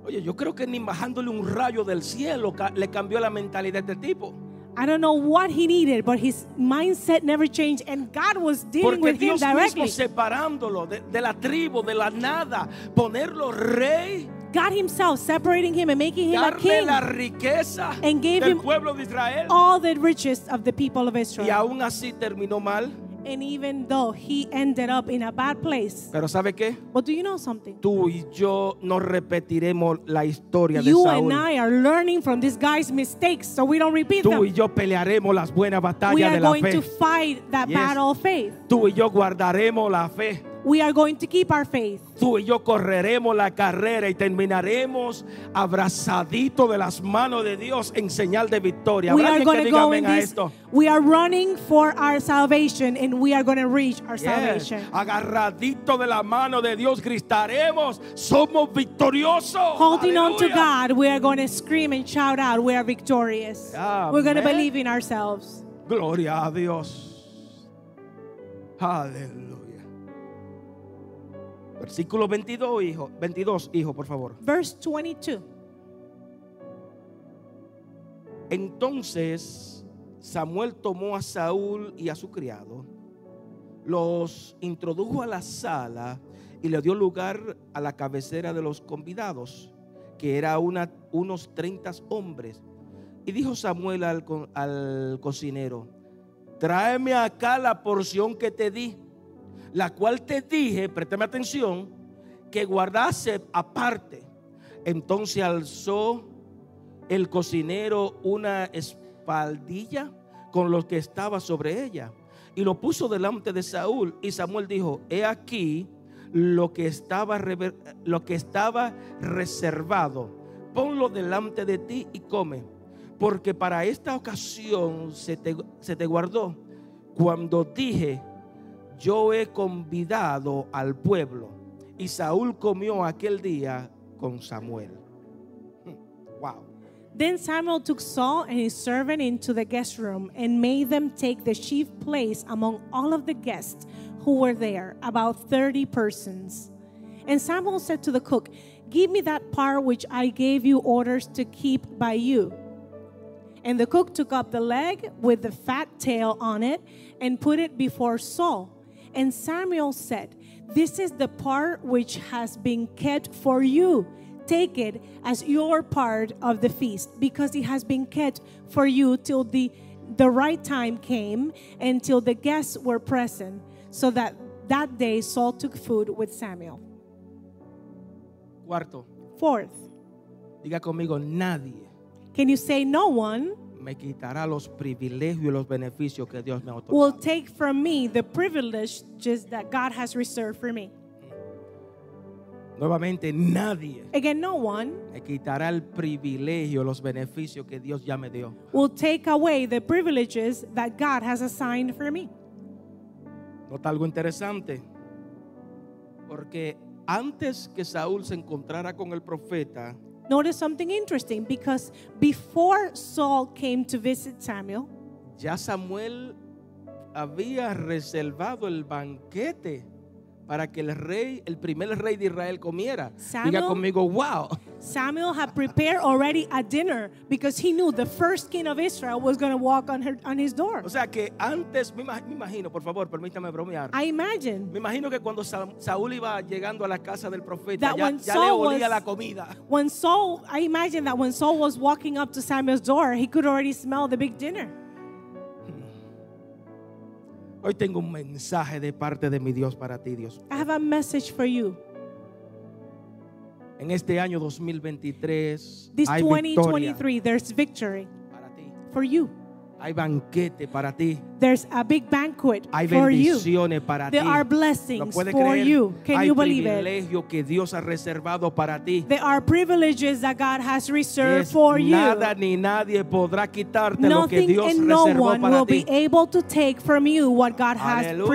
Oye, yo creo que ni bajándole un rayo del cielo le cambió la mentalidad de este tipo. I don't know what he needed, but his mindset never changed, and God was dealing Porque with him Dios mismo directly. separándolo de, de la tribu, de la nada, ponerlo rey, God himself separating him and making him a king, la riqueza And gave him pueblo de Israel. all the riches of the people of Y Israel. aún así terminó mal. And even though he ended up in a bad place, Pero ¿sabe qué? but do you know something? Tú y yo no repetiremos la historia de You and Saúl. I are learning from this guy's mistakes so we don't repeat Tú y them. yo pelearemos las buenas We batallas are de la going fe. to fight that Yes. battle of faith. Tú y yo guardaremos la fe. We are going to keep our faith. Tú y yo correremos la carrera y terminaremos abrazaditos de las manos de Dios en señal de victoria. We ¿Habrá are going to go in this. esto? We are running for our salvation and we are going to reach our Yes. salvation. Agarradito de la mano de Dios gritaremos, somos victoriosos. Holding on to Aleluya. God, we are going to scream and shout out, we are victorious. We're going to Amen. believe in ourselves. Gloria a Dios. Aleluya. Versículo 22, hijo. 22, hijo, por favor. Verse 22. Entonces Samuel tomó a Saúl y a su criado, los introdujo a la sala y le dio lugar a la cabecera de los convidados, que era una- unos 30 hombres. Y dijo Samuel al, al cocinero, tráeme acá la porción que te di, la cual te dije, préstame atención, que guardase aparte. Entonces alzó el cocinero una espaldilla con lo que estaba sobre ella y lo puso delante de Saúl. Y Samuel dijo, he aquí lo que estaba, lo que estaba reservado, ponlo delante de ti y come, porque para esta ocasión se te, se te guardó. Cuando dije, yo he convidado al pueblo. Y Saúl comió aquel día con Samuel. Hmm, Wow. Then Samuel took Saul and his servant into the guest room and made them take the chief place among all of the guests who were there, about 30 persons. And Samuel said to the cook, Give me that part which I gave you orders to keep by you. And the cook took up the leg with the fat tail on it and put it before Saul. And Samuel said, This is the part which has been kept for you. Take it as your part of the feast, because it has been kept for you till the, the right time came and till the guests were present. So that that day Saul took food with Samuel. Cuarto, Fourth, diga conmigo, nadie can you say no one me quitará los privilegios y los beneficios que Dios me ha will take from me the privileges that God has reserved for me. Nuevamente, nadie Again, no one me quitará el privilegio, los beneficios que Dios ya me dio. will take away the privileges that God has assigned for me. Nota algo interesante, porque antes que Saúl se encontrara con el profeta, Notice something interesting because before Saul came to visit Samuel, ya Samuel había reservado el banquete para que el rey, el primer rey de Israel comiera. Diga Samuel- conmigo, wow. Samuel had prepared already a dinner because he knew the first king of Israel was going to walk on, her, on his door. O sea que antes, me ima- me imagino, por favor, permítame bromear. I imagine Me imagino que cuando Sa- Saúl iba llegando a la casa del profeta, ya, ya le olía was- la comida. when Saul, I imagine that when Saul was walking up to Samuel's door, he could already smell the big dinner. Hoy tengo un mensaje de parte de mi Dios para ti, Dios. I have a message for you. En este año 2023 This hay victoria 2023, there's victory para ti. for you. Hay banquete para ti. There's a big banquet Hay for you. bendiciones para There ti. are ¿Lo blessings puede for creer? you. Can Hay you believe it? privilegios que Dios ha reservado para ti. There are privileges that God has reserved Yes, for you. nada ni nadie podrá quitarte lo que Nothing Dios and no one para will ti. be able to take from you what God has Aleluya. ¿Por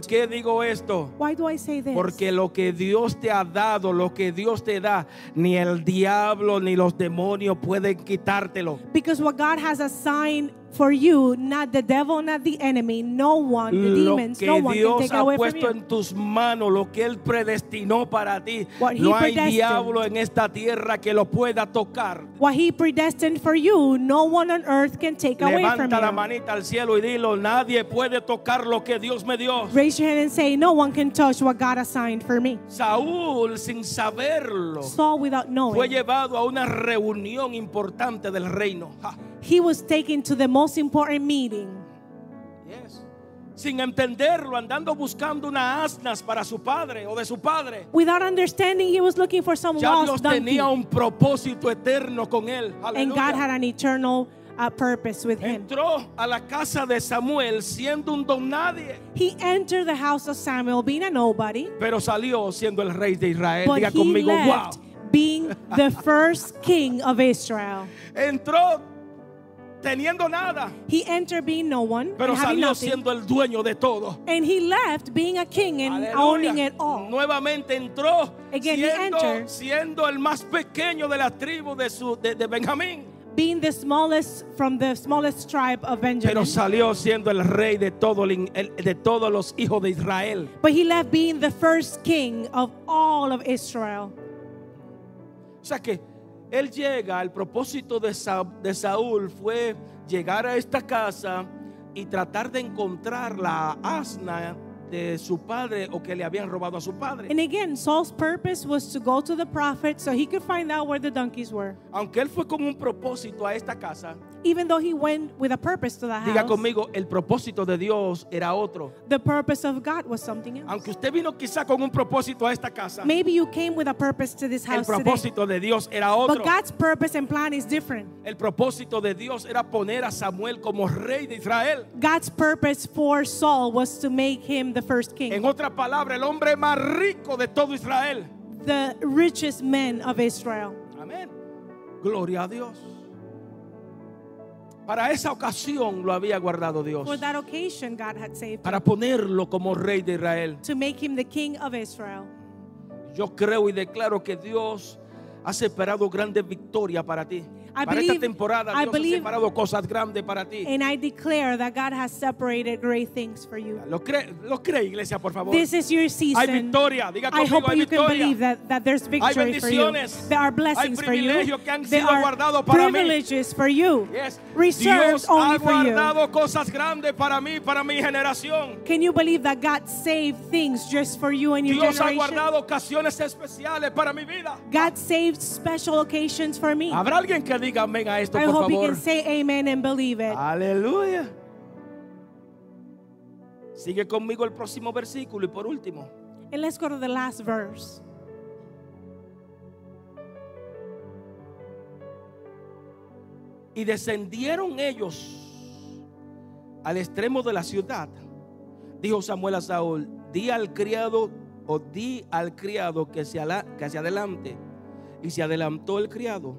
preserved. qué digo esto? Why do I say this? Porque lo que Dios te ha dado, lo que Dios te da, ni el diablo ni los demonios pueden quitártelo. Because what God has assigned for you, not the devil, not the enemy, no one, the Lo demons, que no one can Dios take ha away from puesto you. en tus manos, lo que Él predestinó para ti, What he no hay predestined. diablo en esta tierra que lo pueda tocar. What He predestined for you, no one on earth can take away from Levanta la you. manita al cielo y dilo, nadie puede tocar lo que Dios me dio. Raise your hand and say, No one can touch what God assigned for me. Saúl, sin saberlo, Saul, without fue knowing, llevado a una reunión importante del reino. Ja. He was taken to the most important meeting. Yes. Sin entenderlo, andando buscando una asnas para su padre o de su padre. Without understanding, he was looking for some Ya Dios lost donkey. tenía un propósito eterno con él. And God Aleluya. had an eternal uh, purpose with him. Entró a la casa de Samuel siendo un don nadie, He entered the house of Samuel being a nobody, pero salió siendo el rey de Israel. but Diga he conmigo, left wow. being the first king of Israel. Entró teniendo nada, He entered being no one pero salió nothing. siendo el dueño de todo. And he left being a king and Aleluya. owning it all. Nuevamente entró Again, siendo, siendo el más pequeño de la tribu de, su, de, de Benjamín. Being the smallest from the smallest tribe of Pero Benjamin. salió siendo el rey de, todo, el- de todos los hijos de Israel. But he left being the first king of all of Israel. O sea que él llega, el propósito de, Sa- de Saúl fue llegar a esta casa y tratar de encontrar la asna de su padre o que le habían robado a su padre. And again, Saul's purpose was to go to the prophet so he could find out where the donkeys were. Aunque él fue con un propósito a esta casa, Even though he went with a purpose to the diga house, conmigo, el propósito de Dios era otro. the purpose of God was something else. Aunque usted vino quizá con un propósito a esta casa, Maybe you came with a purpose to this el house today. propósito de Dios era otro. But God's purpose and plan is different. El propósito de Dios era poner a Samuel como rey de Israel. God's purpose for Saul was to make him the first En king, otra palabra, el hombre más rico de todo Israel. the richest man of Israel. Amén. Gloria a Dios. Para esa ocasión lo había guardado Dios. For that occasion, God had saved Para ponerlo como rey de Israel. to make him the king of Israel. Yo creo y declaro que Dios ha separado grandes victorias para ti. I para believe- esta temporada I Dios believe- ha separado cosas grandes para ti. And I declare that God has separated great things for you. ¿Lo cree, lo cree iglesia, por favor? This is your Hay season. victoria. Diga I hope hay you can believe that, that there's victory for you. There are Hay blessings for you. privilegios que han There are para mí. privileges for you. Yes. Reserved Dios ha only for you. guardado cosas grandes para mí, para mi generación. Can you believe that God saved things just for you and your Dios ha generation? guardado ocasiones especiales para mi vida. God saved special occasions for me. ¿Habrá alguien que diga amén a esto, I por hope you favor? can say amen and believe it. Aleluya. Sigue conmigo el próximo versículo y por último. And let's go to the last verse. Y descendieron ellos al extremo de la ciudad. Dijo Samuel a Saúl, di al criado o di al criado que se, ala- que se adelante. Y se adelantó el criado.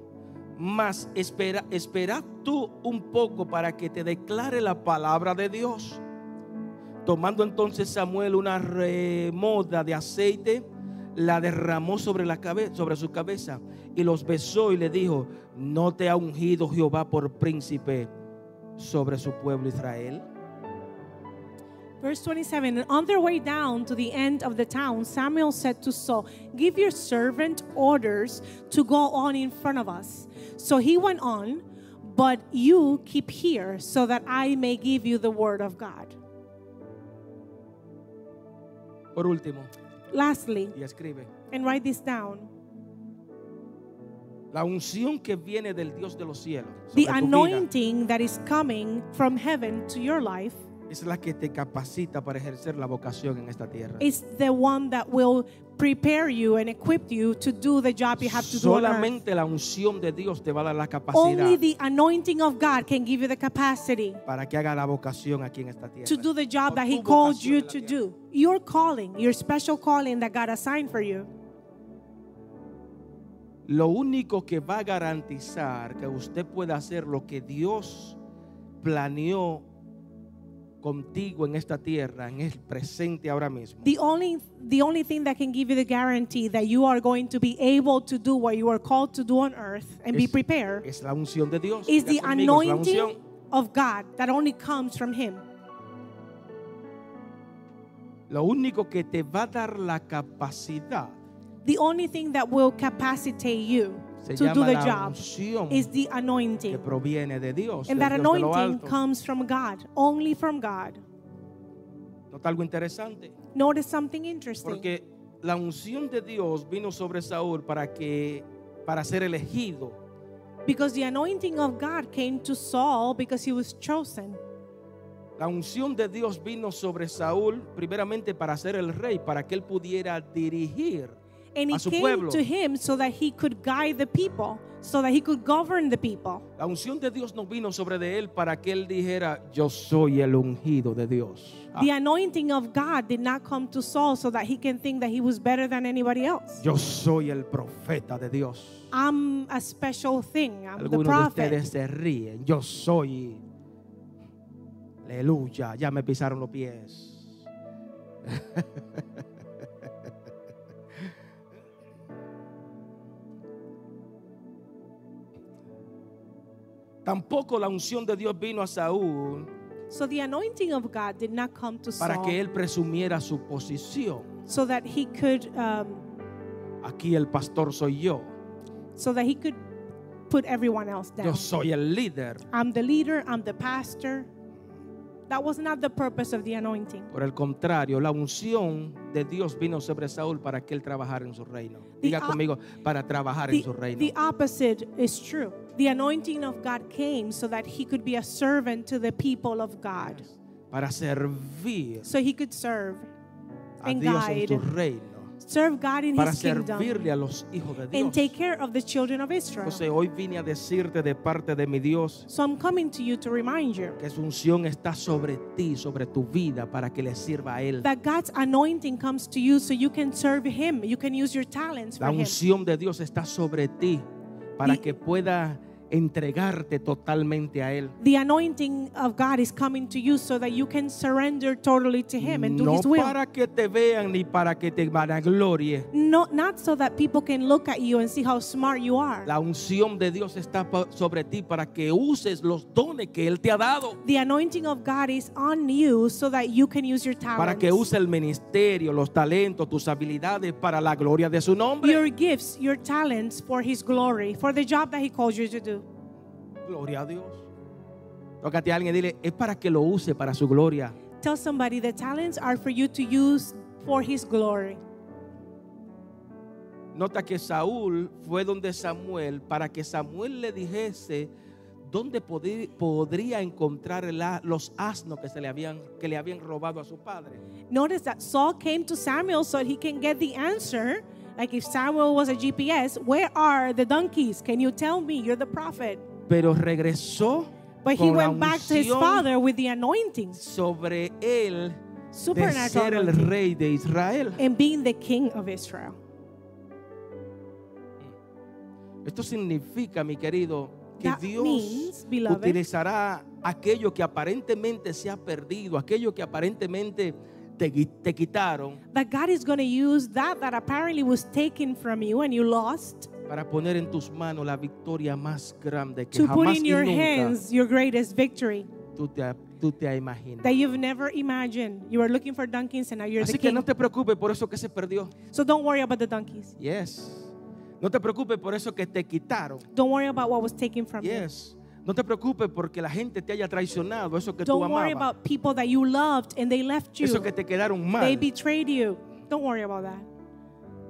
Mas espera, espera tú un poco para que te declare la palabra de Dios. Tomando entonces Samuel una remoda de aceite, la derramó sobre, la cabe- sobre su cabeza y los besó y le dijo, ¿no te ha ungido Jehová por príncipe sobre su pueblo Israel? Verse 27 And on their way down to the end of the town, Samuel said to Saul, Give your servant orders to go on in front of us. So he went on, but you keep here so that I may give you the word of God. Por último, Lastly, y escribe, and write this down la unción que viene del Dios de los cielos the tu vida anointing that is coming from heaven to your life es la que te capacita para ejercer la vocación en esta tierra. is the one that will prepare you and equip you to do the job you have to do on earth. Solamente la unción de Dios te va a dar la capacidad Only the anointing of God can give you the capacity para que haga la vocación aquí en esta tierra. to do the job O that tu He called vocación you en la to tierra. do. Your calling, your special calling that God assigned for you. Lo único que va a garantizar que usted pueda hacer lo que Dios planeó contigo en esta tierra, en el presente ahora mismo, The only the only thing that can give you the guarantee that you are going to be able to do what you are called to do on earth and be prepared es la unción de Dios. is the conmigo, anointing of God that only comes from Him. Lo único que te va a dar la capacidad The only thing that will capacitate you se to do the job is the que anointing. proviene de Dios. And that Dios anointing comes from God, only from God. Nota algo interesante. Notice something interesting. Porque la unción de Dios vino sobre Saúl para que para ser elegido. Because the anointing of God came to Saul because he was chosen. La unción de Dios vino sobre Saúl primeramente para ser el rey, para que él pudiera dirigir And a it su came pueblo. to him so that he could guide the people, so that he could govern the people. La unción de Dios no vino sobre de él para que él dijera, yo soy el ungido de Dios. Ah, The anointing of God did not come to Saul so that he can think that he was better than anybody else. yo soy el profeta de Dios. I'm a special thing. I'm the Algunos de ustedes prophet. se ríen. Yo soy. Aleluya, ya me pisaron los pies. Tampoco la unción de Dios vino a Saúl So the anointing of God did not come to para que Saul él presumiera su posición. so that he could um, Aquí el pastor soy yo. so that he could put everyone else down. Yo soy el líder. I'm the leader, I'm the pastor. That was not the purpose of the anointing. Por el contrario, la unción de Dios vino sobre Saúl para que él trabajara en su reino. The Diga conmigo, para trabajar en su reino. the opposite is true. The anointing of God came so that he could be a servant to the people of God. Para servir So he could serve a and Dios en guide, su reino. Serve God in Para his kingdom, servirle a los hijos de and Dios. take care of the children of Israel. Entonces hoy vine a decirte de parte de mi Dios So I'm coming to you to remind you que su unción está sobre ti, sobre tu vida, para que le sirva a Él. that God's anointing comes to you so you can serve him. You can use your talents for La him. unción de Dios está sobre ti para que pueda entregarte totalmente a Él. The anointing of God is coming to you so that you can surrender totally to him and do No his will. para que te vean ni para que te vanaglorie. No, not so that people can look at you and see how smart you are. La unción de Dios está sobre ti para que uses los dones que Él te ha dado. The anointing of God is on you so that you can use your talents. Para que use el ministerio, los talentos, tus habilidades para la gloria de su nombre. your gifts, your talents for his glory, for the job that he calls you to do. Gloria a Dios. Tócate a alguien y dile, es para que lo use para su gloria. Tell somebody the talents are for you to use for his glory. Nota que Saúl fue donde Samuel para que Samuel le dijese dónde podría encontrar los asnos que, se le habían, que le habían robado a su padre. Notice that Saul came to Samuel so he can get the answer. Like if Samuel was a GPS, where are the donkeys? Can you tell me? You're the prophet. Pero regresó But he con la went back to his unción father with the anointing, sobre él de supernatural ser el anointing, rey de Israel. and being the king of Israel. Esto significa, mi querido, que That Dios means, beloved, utilizará aquello que aparentemente se ha perdido, aquello que aparentemente te, qui- te quitaron that God is going to use that that apparently was taken from you and you lost para poner en tus manos la victoria más grande que to put jamás in y your nunca hands your greatest victory tú te, tú te has imaginado. that you've never imagined. You were looking for donkeys and now you're Así the que king. no te preocupes por eso que se perdió. So don't worry about the donkeys. Yes. No te preocupes por eso que te quitaron. Don't worry about what was taken from you. Yes. No te preocupes porque la gente te haya traicionado, eso que tú Don't worry amabas, about people that you loved and they left you. eso que te quedaron They mal. betrayed you. Don't worry about that.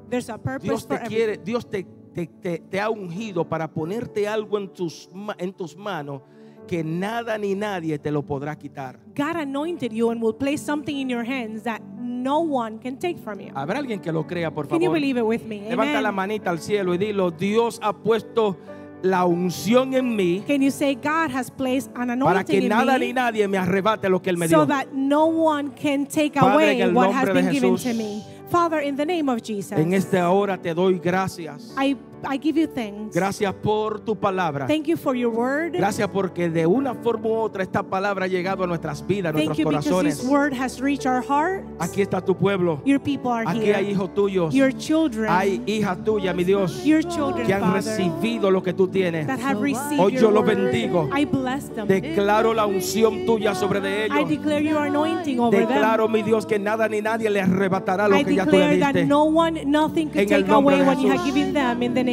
There's a purpose Dios for te everything. quiere, Dios te, te- te- te ha ungido para ponerte algo en tus, en tus manos que nada ni nadie te lo podrá quitar. God anointed you and will place something in your hands that no one can take from you. Habrá alguien que lo crea, por Can you favor. believe it with me? Levanta la Amen. manita al cielo y dilo, Dios ha puesto la unción en mí Can you say God has placed an para que anointing nada ni nadie me arrebate lo que Él me so dio. that no one can take Padre, away what has been given Jesús. to me? Father, in the name of Jesus, En esta hora te doy gracias. I, I give you thanks. Gracias por tu palabra. Thank you for your word. Gracias porque de una forma u otra esta palabra ha llegado a nuestras vidas, a Thank nuestros you corazones. this word has reached our hearts. Aquí está tu pueblo. Your people are Aquí hay hijos tuyos. Your children. Hay hijas tuyas, mi Dios, your children, que han Father, recibido lo que tú tienes. that have received Hoy yo los bendigo. I bless them. Declaro la unción tuya sobre de I ellos. declare your anointing over Declaro, them. mi Dios, que nada ni nadie les arrebatará lo I que ya tú le declare that diste. no one, nothing could En el take nombre away de what you Jesús.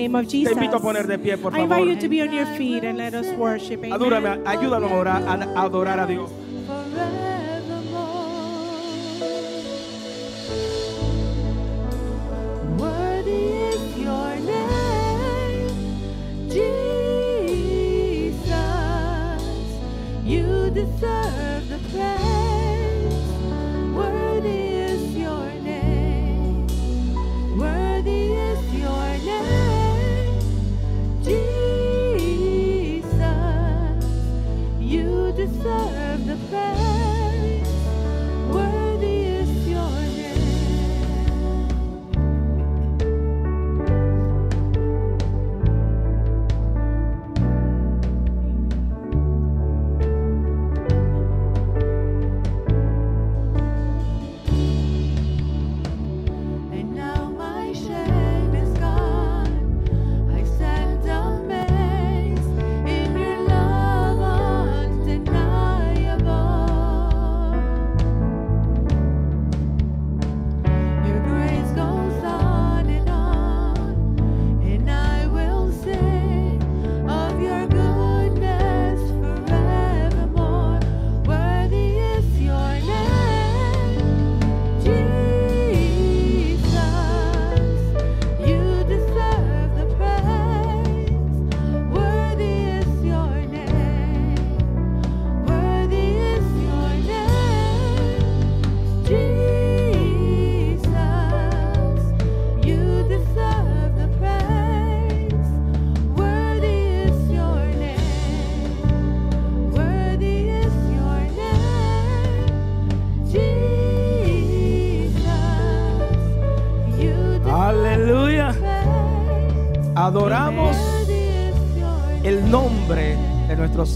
Have given them in the name of Te Jesus. invito a poner de pie, por I invite you to be on your feet and let us worship. Amen. Adúrame, ayúdanos a orar- a adorar a Dios. Worthy is your name, Jesus. You deserve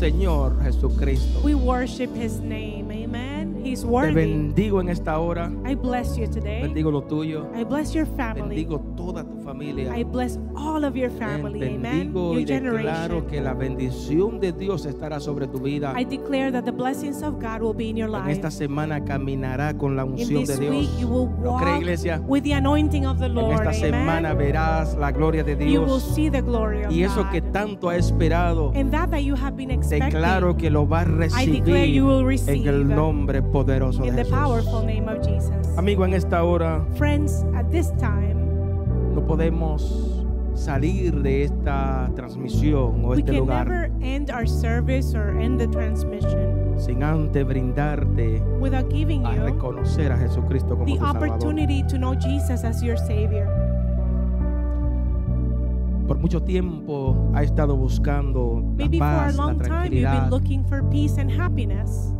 Señor Jesucristo. We worship his name. Amen. He's Te worthy. bendigo en esta hora. I bless you today. Bendigo lo tuyo. I bless your family. Bendigo toda tu familia. I bless all of your family. Amen. Your y declaro generation. que la bendición de Dios estará sobre tu vida. I declare that the blessings of God will be in your En life. esta semana caminará con la In unción de this week, you will Dios. ¿Lo walk cree, iglesia? with the anointing of the En Lord. esta semana Amen. verás la gloria de You will Dios. see the glory of Y eso que God. tanto ha esperado, And that that you have been expecting declaro que lo vas a declare you will recibir en el nombre poderoso in de the Jesús. powerful name of Jesus. Amigo, en esta hora Friends, at this time, no podemos salir de esta transmisión o we este can lugar never end our service or end the transmission sin antes brindarte without giving a you reconocer a Jesucristo como the tu Salvador. opportunity to know Jesus as your Savior. Por mucho tiempo ha estado buscando la Maybe for a paz, la long time you've tranquilidad, been looking for peace and happiness.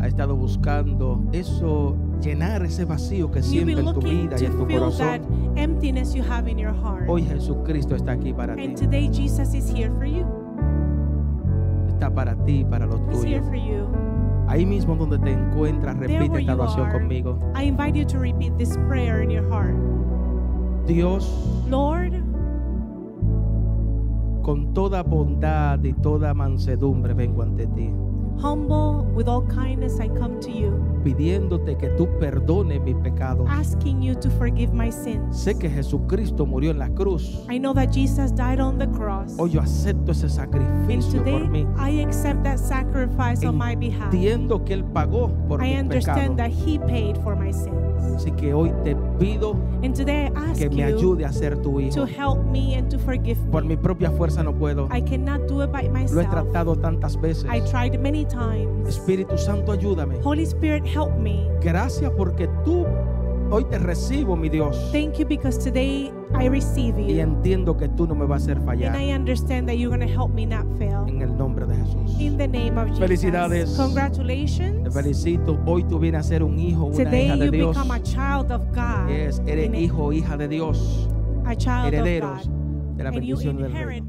ha estado buscando eso, llenar ese vacío que siente en tu vida y en tu corazón. Hoy Jesucristo está aquí para ti. And today Jesus is here for you. Está para ti y para los tuyos. Ahí mismo donde te encuentras, repite esta oración conmigo. I invite you to repeat this prayer in your heart. Dios, Lord, con toda bondad y toda mansedumbre vengo ante ti, humble with all kindness, I come to you, pidiéndote que tú perdones mis pecados. asking you to forgive my sins. Sé que Jesucristo murió en la cruz. I know that Jesus died on the cross. Hoy yo acepto ese And sacrificio today por mí. I accept that sacrifice on my behalf. Entiendo que Él pagó por I mis understand pecados. that He paid for my sins. Así que hoy te pido And today I ask que me ayude a ser tu to hijo. help me and to forgive Por mi me. propia fuerza no puedo. I cannot do it by Lo he myself. tratado tantas veces. I tried many times. Espíritu Santo, ayúdame. Holy Spirit, help me. Gracias porque tú hoy te recibo, mi Dios. Thank you because today I receive Y you. entiendo que tú no me vas a hacer fallar. And I understand that you're going to help me not fail. En el nombre de Jesús. In the name of Jesus. Felicidades. Te Congratulations. felicito. Hoy tú vienes a ser un hijo, una Today hija de you Dios. become a child of God. Yes, eres hijo hija de Dios. a child Herederos of God. de la bendición del reino.